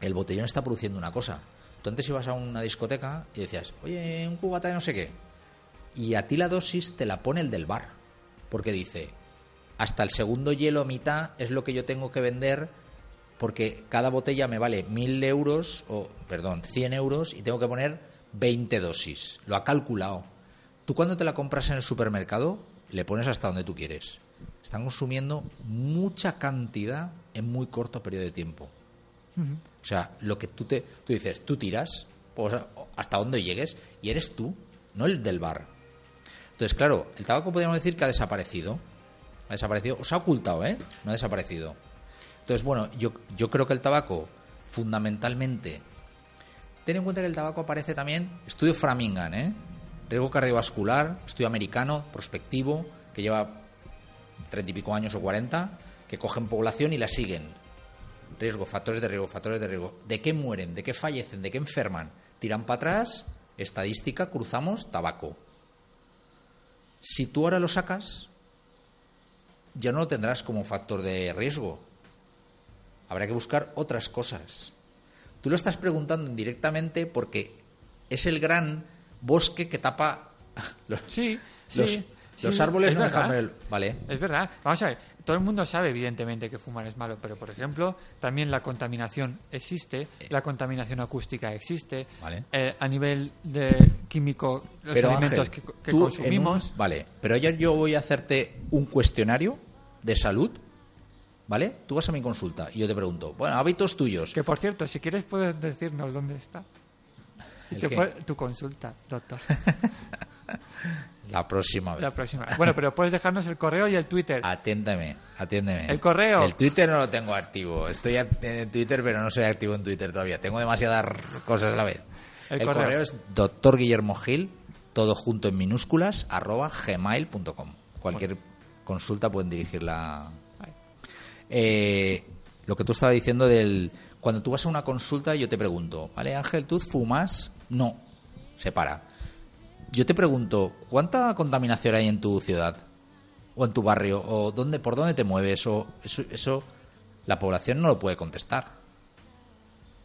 el botellón está produciendo una cosa. Tú antes ibas a una discoteca y decías, oye, un cubata de no sé qué. Y a ti la dosis te la pone el del bar. Porque dice, hasta el segundo hielo mitad es lo que yo tengo que vender porque cada botella me vale mil euros, o perdón, 100 euros y tengo que poner 20 dosis. Lo ha calculado. Tú cuando te la compras en el supermercado, le pones hasta donde tú quieres. Están consumiendo mucha cantidad en muy corto periodo de tiempo. O sea, lo que tú te tú dices, tú tiras hasta donde llegues y eres tú, no el del bar. Entonces, claro, el tabaco podríamos decir que ha desaparecido. Ha desaparecido, o se ha ocultado, ¿eh? No ha desaparecido. Entonces, bueno, yo, yo creo que el tabaco fundamentalmente Ten en cuenta que el tabaco aparece también, estudio Framingham, ¿eh? riesgo cardiovascular, estudio americano, prospectivo, que lleva treinta y pico años o cuarenta, que cogen población y la siguen. Riesgo, factores de riesgo, factores de riesgo. ¿De qué mueren? ¿De qué fallecen? ¿De qué enferman? Tiran para atrás, estadística, cruzamos, tabaco. Si tú ahora lo sacas, ya no lo tendrás como factor de riesgo. Habrá que buscar otras cosas. Tú lo estás preguntando indirectamente porque es el gran bosque que tapa los, Sí, los, sí. los árboles es no dejan ver el- Vale. Es verdad. Vamos a ver, todo el mundo sabe evidentemente que fumar es malo, pero por ejemplo, también la contaminación existe, la contaminación acústica existe, Vale. eh, a nivel de químico, los Pero alimentos Ángel, que, consumimos. un- vale, pero ya yo voy a hacerte un cuestionario de salud, ¿vale? Tú vas a mi consulta y yo te pregunto, bueno, hábitos tuyos. Que por cierto, si quieres puedes decirnos dónde está. ¿El qué? tu consulta, doctor. La próxima vez. La próxima. Bueno, pero puedes dejarnos el correo y el Twitter. Atiéndeme, atiéndeme. El correo. El Twitter no lo tengo activo. Estoy en Twitter, pero no soy activo en Twitter todavía. Tengo demasiadas cosas a la vez. El El, correo. correo. es doctor Guillermo Gil, todo junto en minúsculas, arroba gmail.com. Cualquier consulta pueden dirigirla. Eh, lo que tú estabas diciendo del. Cuando tú vas a una consulta, yo te pregunto, ¿vale, Ángel, tú fumas? No. Se para. Yo te pregunto, ¿cuánta contaminación hay en tu ciudad? ¿O en tu barrio? ¿O dónde, por dónde te mueves? O eso, eso la población no lo puede contestar.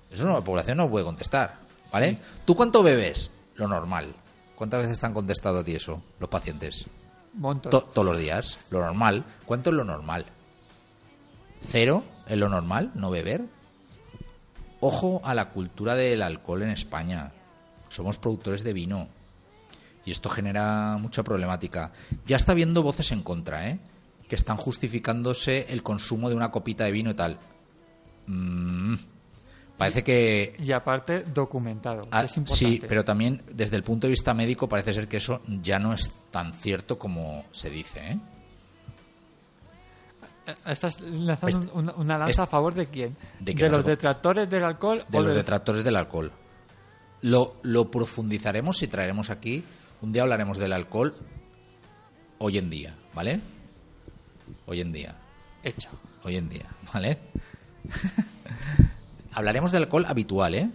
Eso no, la población no lo puede contestar. ¿Vale? ¿Tú cuánto bebes? Lo normal. ¿Cuántas veces te han contestado a ti eso, los pacientes? Montón. To- todos los días. Lo normal. ¿Cuánto es lo normal? ¿Cero es lo normal? ¿No beber? Ojo a la cultura del alcohol en España. Somos productores de vino. Y esto genera mucha problemática. Ya está habiendo voces en contra, ¿eh? Que están justificándose el consumo de una copita de vino y tal. Mm, parece que Y aparte, documentado. Ah, es importante. sí, pero también desde el punto de vista médico parece ser que eso ya no es tan cierto como se dice. ¿eh? Eh, ¿Estás lanzando una lanza a favor de quién? ¿De qué los detractores del alcohol De o los del- detractores del alcohol. Lo, lo profundizaremos y traeremos aquí. Un día hablaremos del alcohol hoy en día, ¿vale? Hoy en día. Hecho. Hoy en día, ¿vale? Hablaremos del alcohol habitual, ¿eh?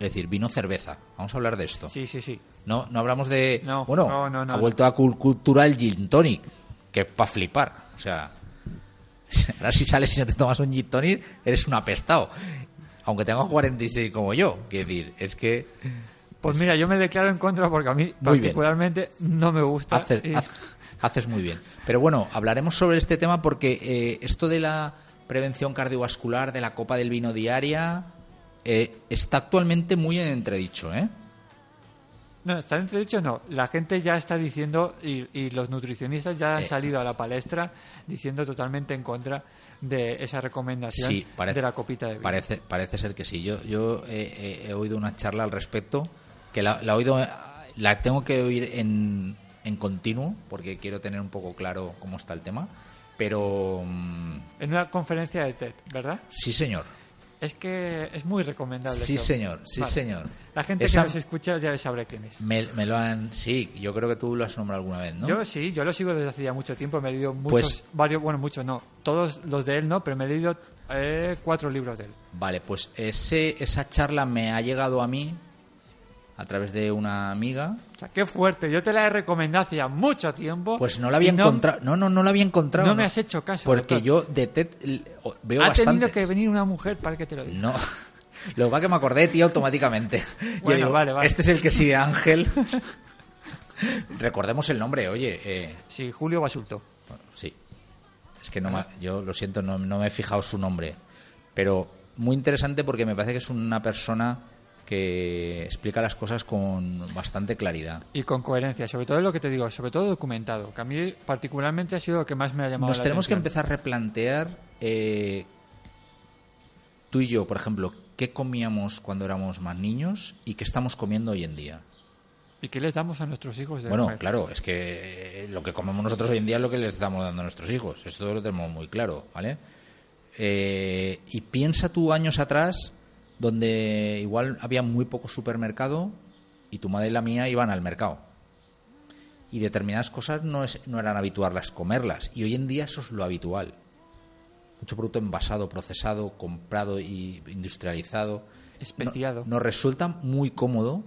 Es decir, vino, cerveza. Vamos a hablar de esto. Sí, sí, sí. No, no hablamos de. No, bueno, no, no, no, ha vuelto a cul- cultura el gin tonic, que es para flipar. O sea, ahora si sales y no te tomas un gin tonic, eres un apestado. Aunque tengas 46 como yo. Quiero decir, es que. Pues mira, yo me declaro en contra porque a mí Muy bien. particularmente no me gusta. Haces, y- haz- haces muy bien. Pero bueno, hablaremos sobre este tema porque eh, esto de la prevención cardiovascular, de la copa del vino diaria, eh, está actualmente muy en entredicho, ¿eh? No, está entredicho, no. La gente ya está diciendo, y, y los nutricionistas ya han Eh. salido a la palestra diciendo totalmente en contra de esa recomendación Sí, parece, de la copita de vino. Parece, parece ser que sí. Yo, yo he oído una charla al respecto, que la, la oído, la tengo que oír en, en continuo, porque quiero tener un poco claro cómo está el tema. Pero mm, En una conferencia de TED, ¿verdad? sí, señor. Es que es muy recomendable. Sí, eso. señor. Sí, Vale. señor. La gente Esa- que nos escucha ya sabrá quién es. Me, me lo han. Sí, yo creo que tú lo has nombrado alguna vez, ¿no? Yo sí, yo lo sigo desde hace ya mucho tiempo. Me he leído muchos, Pues- varios, bueno, muchos no. Todos los de él no, pero me he leído eh, cuatro libros de él. Vale, pues ese, esa charla me ha llegado a mí a través de una amiga. O sea, qué fuerte. Yo te la he recomendado hace ya mucho tiempo. Pues no la había no- encontrado. No, no, no la había encontrado. No me has hecho caso, Porque doctor. yo de TED veo Ha bastante. tenido que venir una mujer para que te lo diga. No. Lo que es que me acordé ti automáticamente. Bueno, digo, vale, vale. Este es el que sigue Ángel. Recordemos el nombre, oye. eh, Sí, Julio Basulto. bueno, sí. Es que no me- yo lo siento, no, no me he fijado su nombre. Pero muy interesante porque me parece que es una persona que explica las cosas con bastante claridad. Y con coherencia, sobre todo lo que te digo, sobre todo documentado, que a mí particularmente ha sido lo que más me ha llamado Nos la tenemos que empezar a replantear eh, tú y yo, por ejemplo, qué comíamos cuando éramos más niños y qué estamos comiendo hoy en día. ¿Y qué les damos a nuestros hijos de Bueno, comer? claro, es que eh, lo que comemos nosotros hoy en día es lo que les estamos dando a nuestros hijos. Esto lo tenemos muy claro, ¿vale? Eh, y piensa tú años atrás, donde igual había muy poco supermercado y tu madre y la mía iban al mercado. y determinadas cosas no, es, no eran habituales comerlas. Y hoy en día eso es lo habitual. Mucho producto envasado, procesado, comprado y industrializado. Especiado. No- nos resulta muy cómodo,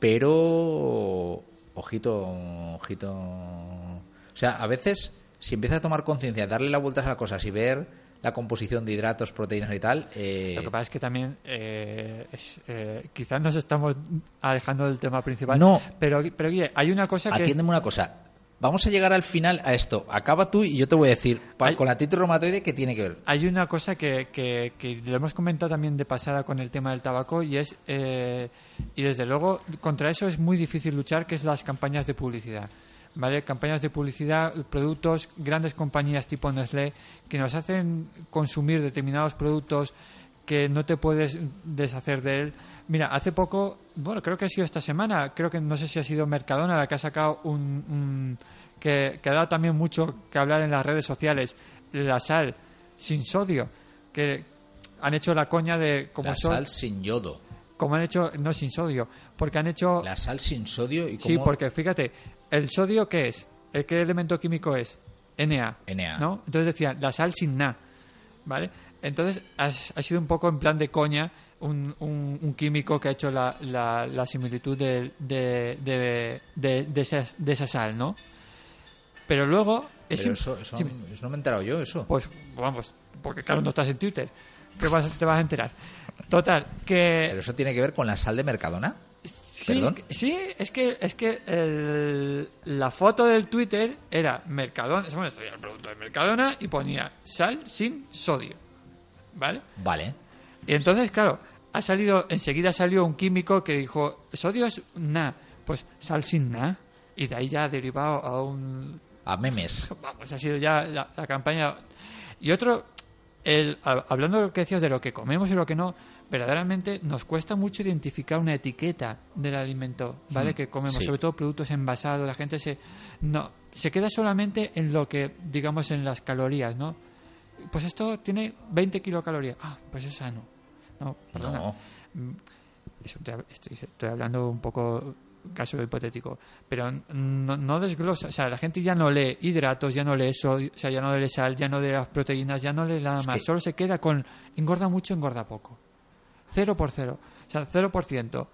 pero ojito, ojito. O sea, a veces si empieza a tomar conciencia, darle las vueltas a las cosas y ver la composición de hidratos, proteínas y tal, eh, Lo que pasa es que también eh, es, eh, quizás nos estamos alejando del tema principal. No. Pero, pero Guille, hay una cosa que... atiéndeme una cosa. Vamos a llegar al final a esto. Acaba tú y yo te voy a decir, Hay- con la titis reumatoide, ¿qué tiene que ver? Hay una cosa que, que, que lo hemos comentado también de pasada con el tema del tabaco y es eh, y desde luego contra eso es muy difícil luchar que es las campañas de publicidad vale campañas de publicidad productos grandes compañías tipo Nestlé que nos hacen consumir determinados productos que no te puedes deshacer de él mira hace poco bueno creo que ha sido esta semana creo que no sé si ha sido Mercadona la que ha sacado un, un- que, que ha dado también mucho que hablar en las redes sociales la sal sin sodio que han hecho la coña de como La sol- sal sin yodo. como han hecho no sin sodio porque han hecho La sal sin sodio y sí cómo- porque fíjate el sodio qué es el qué elemento químico es Na Na. no entonces decían la sal sin na vale entonces ha sido un poco en plan de coña un, un- un químico que ha hecho la, la- la similitud de, de, de, de- esa, de esa sal no pero luego es Pero eso, eso, no me he enterado yo, eso. pues vamos, porque claro, no estás en Twitter. ¿Qué vas, te vas a enterar? Total, que... Pero eso tiene que ver con la sal de Mercadona. Sí, es que, sí, es que, es que el- la foto del Twitter era Mercadona, bueno, esto era el producto de Mercadona y ponía sal sin sodio. ¿Vale? Vale. Y entonces, claro, ha salido, enseguida salió un químico que dijo, sodio es na, pues sal sin na. Y de ahí ya ha derivado a un A memes. Vamos, ha sido ya la, la campaña. Y otro, el, hablando de lo que decías de lo que comemos y lo que no, verdaderamente nos cuesta mucho identificar una etiqueta del alimento, ¿vale? Mm, que comemos, sí. sobre todo productos envasados, la gente se no se queda solamente en lo que digamos en las calorías, ¿no? Pues esto tiene 20 kilocalorías. Ah, pues es sano. No, perdona. No. Mm, eso te hab- estoy, estoy hablando un poco caso hipotético, pero no, no desglosa, o sea, la gente ya no lee hidratos, ya no lee sodio, o sea, ya no lee sal, ya no lee las proteínas, ya no lee nada más, solo se queda con engorda mucho, engorda poco. Cero por cero, o sea, cero por ciento.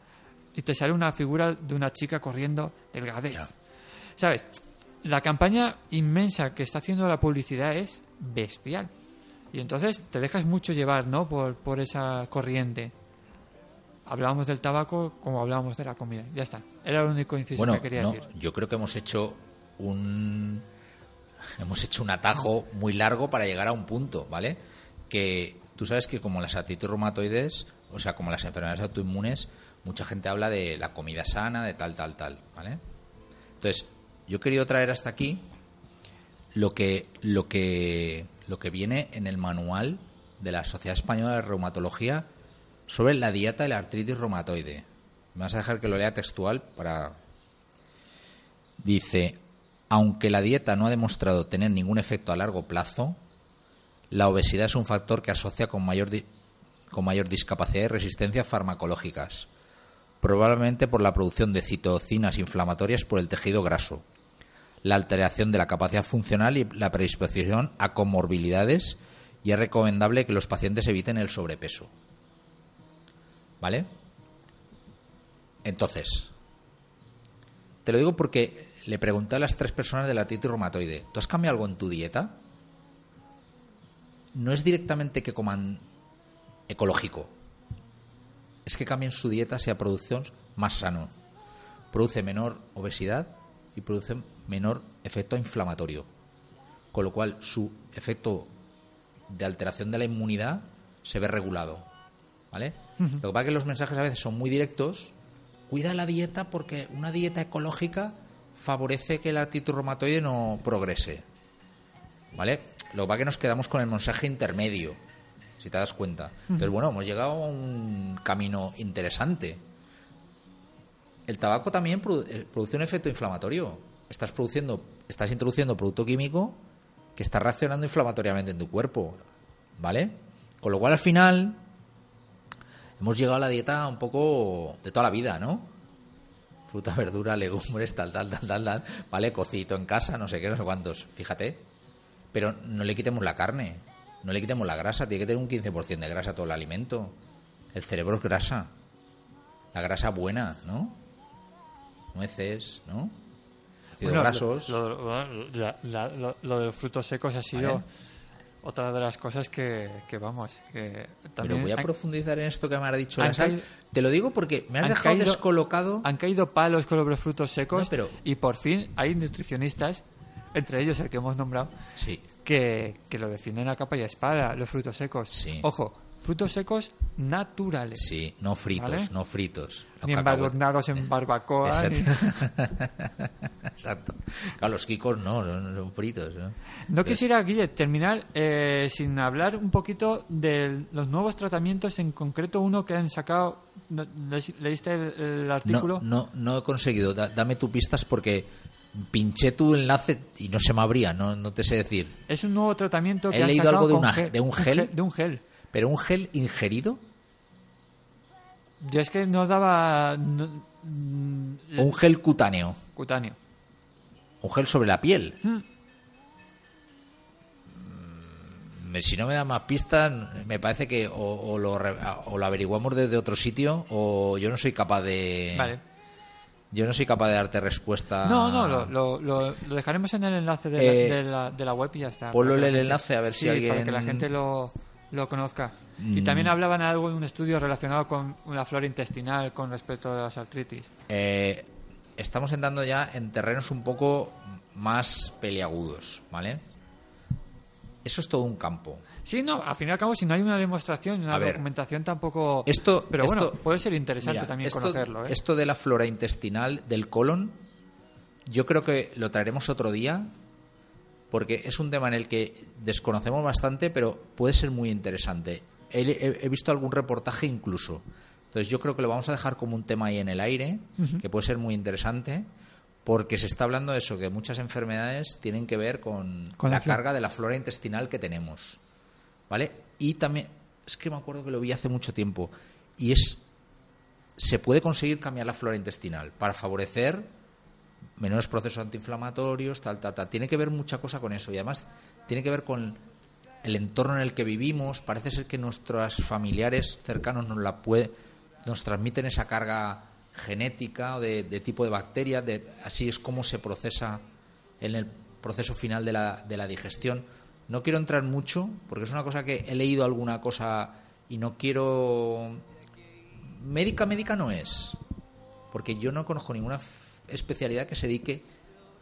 Y te sale una figura de una chica corriendo delgadez. ¿Sabes? La campaña inmensa que está haciendo la publicidad es bestial. Y entonces te dejas mucho llevar, ¿no? Por, por esa corriente. Hablábamos del tabaco como hablábamos de la comida. Ya está. Era el único inciso Bueno, que quería no, decir. yo creo que hemos hecho un hemos hecho un atajo muy largo para llegar a un punto, ¿vale? Que tú sabes que como las artritis reumatoides, o sea, como las enfermedades autoinmunes, mucha gente habla de la comida sana, de tal, tal, tal, ¿vale? Entonces, yo he querido traer hasta aquí lo que lo que lo que viene en el manual de la Sociedad Española de Reumatología sobre la dieta de la artritis reumatoide. Me vas a dejar que lo lea textual para Dice, aunque la dieta no ha demostrado tener ningún efecto a largo plazo, la obesidad es un factor que asocia con mayor, con mayor discapacidad y resistencia farmacológicas, probablemente por la producción de citocinas inflamatorias por el tejido graso, la alteración de la capacidad funcional y la predisposición a comorbilidades y es recomendable que los pacientes eviten el sobrepeso. ¿Vale? Entonces, te lo digo porque le pregunté a las tres personas de la artritis reumatoide, ¿tú has cambiado algo en tu dieta? No es directamente que coman ecológico, es que cambien su dieta hacia producción más sano. Produce menor obesidad y produce menor efecto inflamatorio. Con lo cual su efecto de alteración de la inmunidad se ve regulado. ¿Vale? Lo que pasa es que los mensajes a veces son muy directos. Cuida la dieta porque una dieta ecológica favorece que el artritis reumatoide no progrese. ¿Vale? Lo que pasa es que nos quedamos con el mensaje intermedio, si te das cuenta. Entonces, bueno, hemos llegado a un camino interesante. El tabaco también produ- eh, produce un efecto inflamatorio. Estás produciendo, estás introduciendo producto químico que está reaccionando inflamatoriamente en tu cuerpo, ¿vale? Con lo cual al final hemos llegado a la dieta un poco de toda la vida, ¿no? fruta, verdura, legumbres, tal, tal, tal, tal, tal, ¿vale? Cocito en casa, no sé qué, no sé cuántos, fíjate. Pero no le quitemos la carne, no le quitemos la grasa, tiene que tener un 15% de grasa todo el alimento. El cerebro es grasa, la grasa buena, ¿no? Nueces, ¿no? Bueno, grasos. Lo, lo- la- la- lo- lo de los frutos secos ha sido otra de las cosas que, que vamos, que Pero también voy a han, profundizar en esto que me has dicho la sal. Te lo digo porque me has han dejado caído- descolocado. han caído palos con los frutos secos No, pero- y por fin hay nutricionistas, entre ellos el que hemos nombrado, Sí, que, que lo defienden a capa y a espada, los frutos secos. Sí. Ojo, frutos secos naturales. sí, no fritos, ¿Vale? no fritos. Los Ni embadurnados en barbacoa. ni- Exacto. Claro, los kikos no, no no son fritos. ¿no? No quisiera, Guille, terminar eh, sin hablar un poquito de los nuevos tratamientos, en concreto uno que han sacado. ¿no- le- ¿Leíste el, artículo? no, no he conseguido. Da- dame tu pistas porque pinché tu enlace y no se me abría, no, no te sé decir. Es un nuevo tratamiento que He han leído sacado algo de una- gel- de un gel. De un gel. ¿Pero un gel ingerido? Yo es que no daba. no- mm, ¿O un gel cutáneo? cutáneo. ¿Un gel sobre la piel? Hmm. Mm, Si no me da más pistas, me parece que o, o lo, o lo averiguamos desde otro sitio o yo no soy capaz de... Vale. Yo no soy capaz de darte respuesta. No, no, lo, lo, lo- lo dejaremos en el enlace de, Eh, la, de, la, de la web y ya está. ponlo en el enlace a ver si Sí, alguien- Para que la gente lo, lo conozca. Y Mm. también hablaban algo de un estudio relacionado con la flora intestinal con respecto a las artritis. Eh, estamos entrando ya en terrenos un poco más peliagudos, ¿vale? Eso es todo un campo. Sí, no, al fin y al cabo, si no hay una demostración, una A ver, documentación tampoco. Esto, Pero esto- bueno, puede ser interesante Mira, también esto, conocerlo, ¿eh? Esto de la flora intestinal del colon, yo creo que lo traeremos otro día, porque es un tema en el que desconocemos bastante, pero puede ser muy interesante. He, he- he visto algún reportaje incluso. Entonces yo creo que lo vamos a dejar como un tema ahí en el aire, que puede ser muy interesante, porque se está hablando de eso, que muchas enfermedades tienen que ver con, Con la carga de la flora intestinal que tenemos. ¿Vale? Y también, es que me acuerdo que lo vi hace mucho tiempo, y es se puede conseguir cambiar la flora intestinal para favorecer menores procesos antiinflamatorios, tal, tal, tal. Tiene que ver mucha cosa con eso y además tiene que ver con el entorno en el que vivimos. Parece ser que nuestros familiares cercanos nos la puede, nos transmiten esa carga genética o de, tipo de bacterias, de, así es como se procesa en el proceso final de la, de la digestión. No quiero entrar mucho porque es una cosa que he leído alguna cosa y no quiero médica médica no es porque yo no conozco ninguna especialidad que se dedique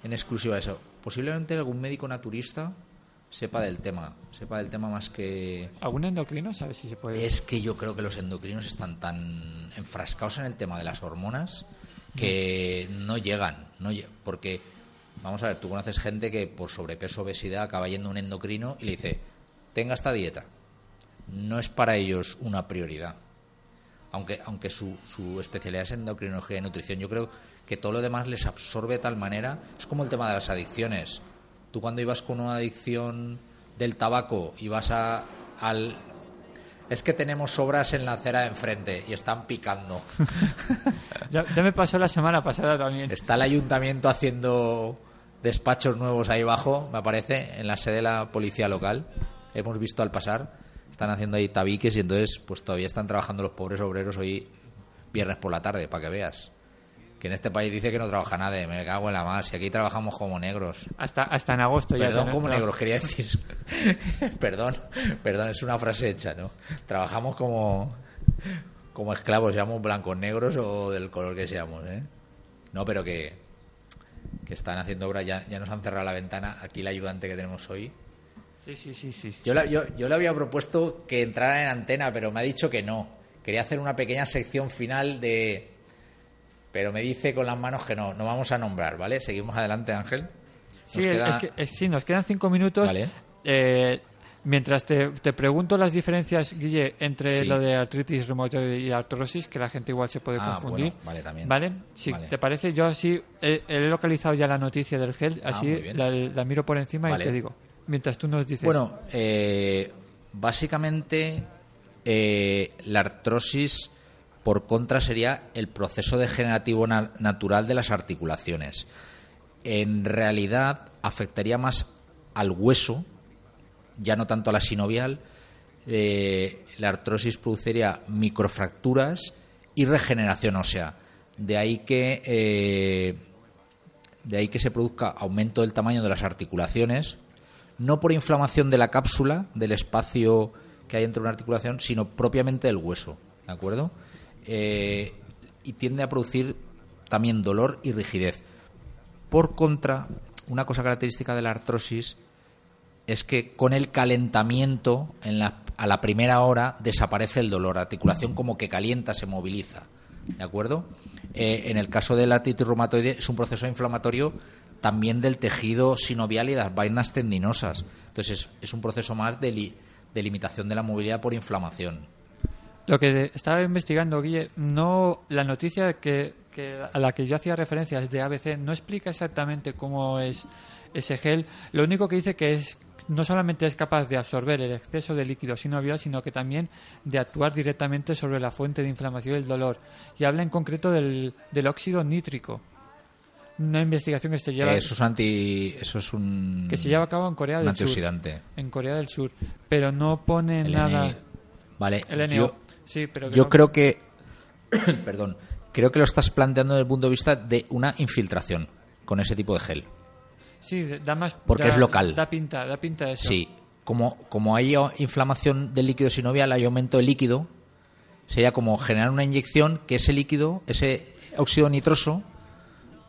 en exclusiva a eso posiblemente algún médico naturista sepa del tema sepa del tema más que ¿Algún endocrino? ¿Sabes si se puede.? es que yo creo que los endocrinos están tan enfrascados en el tema de las hormonas que no llegan, no porque vamos a ver, tú conoces gente que por sobrepeso obesidad acaba yendo a un endocrino y le dice, tenga esta dieta. No es para ellos una prioridad. Aunque, aunque su, su especialidad es endocrinología y nutrición, yo creo que todo lo demás les absorbe de tal manera. Es como el tema de las adicciones. Tú cuando ibas con una adicción del tabaco y vas a, al... Es que tenemos sobras en la acera de enfrente y están picando. Ya, ya me pasó la semana pasada también. Está el ayuntamiento haciendo despachos nuevos ahí abajo, me parece, en la sede de la policía local. Hemos visto al pasar, están haciendo ahí tabiques y entonces pues todavía están trabajando los pobres obreros hoy viernes por la tarde, para que veas. Que en este país dice que no trabaja nadie, me cago en la más, y aquí trabajamos como negros. Hasta, hasta en agosto ya. Perdón, como negros, quería decir. perdón, perdón, es una frase hecha, ¿no? Trabajamos como, como esclavos, seamos blancos, negros o del color que seamos, ¿eh? No, pero que, que están haciendo obra, ya, ya nos han cerrado la ventana. Aquí el ayudante que tenemos hoy. Sí, sí, sí, sí. Yo, la- yo, yo le había propuesto que entrara en antena, pero me ha dicho que no. Quería hacer una pequeña sección final de. Pero me dice con las manos que no, no vamos a nombrar, ¿vale? Seguimos adelante, Ángel. Sí, queda- es que, es- sí, nos quedan cinco minutos. Vale. Eh, mientras te, te pregunto las diferencias, Guille, entre Sí. lo de artritis reumatoide y artrosis, que la gente igual se puede Ah, confundir. bueno, vale, también. ¿Vale? Si Vale. te parece, yo así he, he localizado ya la noticia del gel, así Ah, bien. la, la miro por encima Vale. y te digo. Mientras tú nos dices. Bueno, eh, básicamente eh, la artrosis por contra sería el proceso degenerativo na- natural de las articulaciones. En realidad afectaría más al hueso, ya no tanto a la sinovial. Eh, la artrosis produciría microfracturas y regeneración ósea. De ahí que eh, de ahí que se produzca aumento del tamaño de las articulaciones, no por inflamación de la cápsula, del espacio que hay entre una articulación, sino propiamente del hueso, ¿de acuerdo? Eh, y tiende a producir también dolor y rigidez. Por contra, una cosa característica de la artrosis es que con el calentamiento en a la primera hora desaparece el dolor. La articulación como que calienta, se moviliza. ¿De acuerdo? Eh, en el caso de la artritis reumatoide es un proceso inflamatorio también del tejido sinovial y de las vainas tendinosas. Entonces es, un proceso más de limitación de la movilidad por inflamación. Lo que estaba investigando, Guille, no la noticia que, que a la que yo hacía referencia es de ABC no explica exactamente cómo es ese gel. Lo único que dice que es no solamente es capaz de absorber el exceso de líquido sinovial, sino que también de actuar directamente sobre la fuente de inflamación y el dolor. Y habla en concreto del, del óxido nítrico. Una investigación que se lleva eso es anti, eso es un, que se lleva a cabo en Corea del Sur. antioxidante. En Corea del Sur, pero no pone El nada. NI. Vale. El NO. yo- sí, pero que Yo no- creo que, perdón, creo que lo estás planteando desde el punto de vista de una infiltración con ese tipo de gel. Sí, da más. Porque da- es local. Da pinta, da pinta de eso. Sí, como, como hay inflamación del líquido sinovial, hay aumento del líquido, sería como generar una inyección que ese líquido, ese óxido nitroso,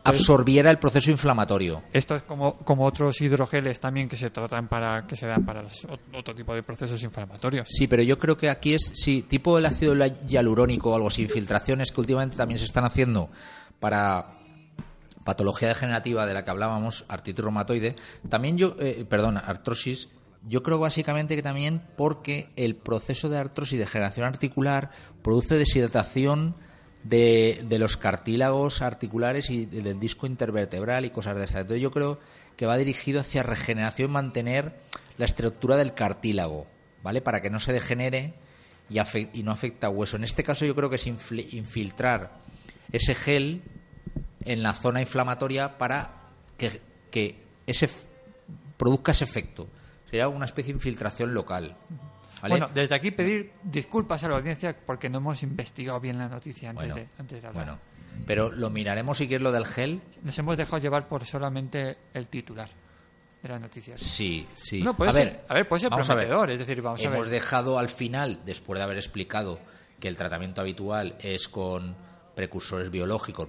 absorbiera el proceso inflamatorio. Esto es como, como otros hidrogeles también que se tratan para que se dan para los- ot- otro tipo de procesos inflamatorios. Sí, pero yo creo que aquí es, sí, tipo el ácido hialurónico o algo así, infiltraciones que últimamente también se están haciendo para patología degenerativa de la que hablábamos, artritis reumatoide, también yo, eh, perdón, artrosis, yo creo básicamente que también porque el proceso de artrosis y degeneración articular produce deshidratación de, los cartílagos articulares y del disco intervertebral y cosas de esas. Entonces yo creo que va dirigido hacia regeneración, mantener la estructura del cartílago, ¿vale? Para que no se degenere y, y no afecta a hueso. En este caso yo creo que es infiltrar ese gel en la zona inflamatoria para que, que ese produzca ese efecto. Sería una especie de infiltración local. ¿Vale? Bueno, desde aquí pedir disculpas a la audiencia porque no hemos investigado bien la noticia antes, Bueno, de, antes de hablar. bueno, pero lo miraremos si quieres lo del gel. Nos hemos dejado llevar por solamente el titular de las noticias. Sí, sí. No, puede a ser- ver, a ver, puede ser vamos a ver. prometedor, es decir, vamos a Hemos ver. dejado al final, después de haber explicado que el tratamiento habitual es con precursores biológicos,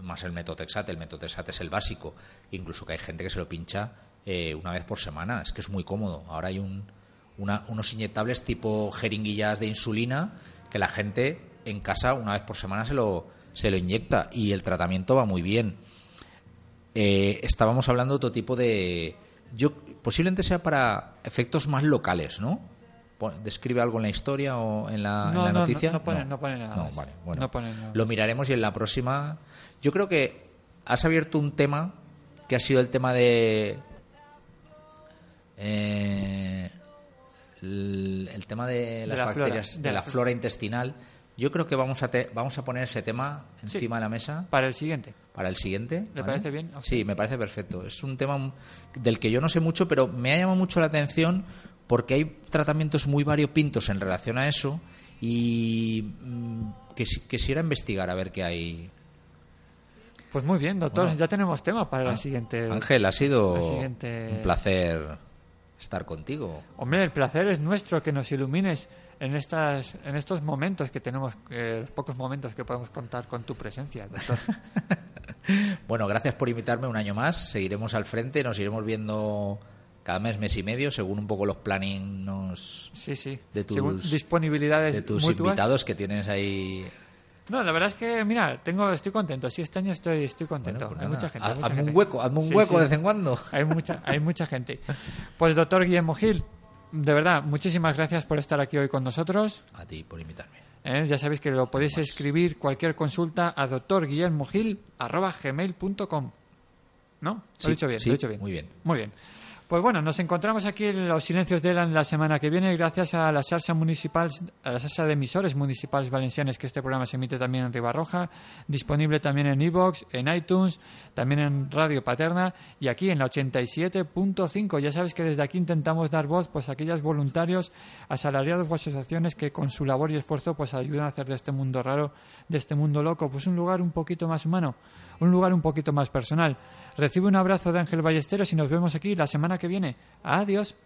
más el metotrexate, el metotrexate es el básico, incluso que hay gente que se lo pincha eh, una vez por semana, es que es muy cómodo. Ahora hay un, una- unos inyectables tipo jeringuillas de insulina que la gente en casa una vez por semana se lo, se lo inyecta y el tratamiento va muy bien eh, estábamos hablando de otro tipo de. Yo, posiblemente sea para efectos más locales, ¿no? ¿Describe algo en la historia o en la, en No, la no, noticia? no, no pone- no pone nada vale, bueno. No pone nada Lo miraremos y en la próxima. Yo creo que has abierto un tema que ha sido el tema de. eh, el, el tema de las la flora, bacterias, de de, la la flora. flora intestinal. Yo creo que vamos a, te- vamos a poner ese tema Sí. encima de la mesa Para el siguiente. para el siguiente. ¿Le parece bien? Sí, me parece perfecto. Es un tema del que yo no sé mucho, pero me ha llamado mucho la atención porque hay tratamientos muy variopintos en relación a eso y mm, que si- quisiera investigar a ver qué hay. Pues muy bien, doctor. Bueno. ya tenemos tema para la Ah, siguiente. Ángel, ha sido la siguiente- un placer estar contigo. Hombre, el placer es nuestro que nos ilumines en estas en estos momentos que tenemos, eh, los pocos momentos que podemos contar con tu presencia, doctor. Bueno, gracias por invitarme un año más. Seguiremos al frente, nos iremos viendo cada mes, mes y medio, según un poco los planning nos Sí, sí. De tus- Según disponibilidades de tus mutuas. invitados que tienes ahí. No, la verdad es que, mira, tengo, estoy contento. Sí, este año estoy, estoy contento. Bueno, hay nada, mucha gente. haz- mucha hazme gente. un hueco, hazme un Sí, hueco sí. de vez en cuando. Hay mucha, hay mucha gente. Pues, doctor Guillermo Gil, de verdad, muchísimas gracias por estar aquí hoy con nosotros. A ti por invitarme. ¿eh? Ya sabéis que lo podéis escribir cualquier consulta a doctorguillermogil.gmail.com ¿No? Lo he dicho bien, sí, lo he dicho bien. muy bien. Muy bien. Pues bueno, nos encontramos aquí en los silencios de Elan la semana que viene gracias a la salsa municipal, a la salsa de emisores municipales valencianes que este programa se emite también en Ribarroja, disponible también en iVoox, en iTunes, también en Radio Paterna y aquí en la 87.5. Ya sabes que desde aquí intentamos dar voz pues a aquellos voluntarios, asalariados o asociaciones que con su labor y esfuerzo pues ayudan a hacer de este mundo raro, de este mundo loco, pues un lugar un poquito más humano, un lugar un poquito más personal. Recibe un abrazo de Ángel Ballesteros y nos vemos aquí la semana que viene. Adiós.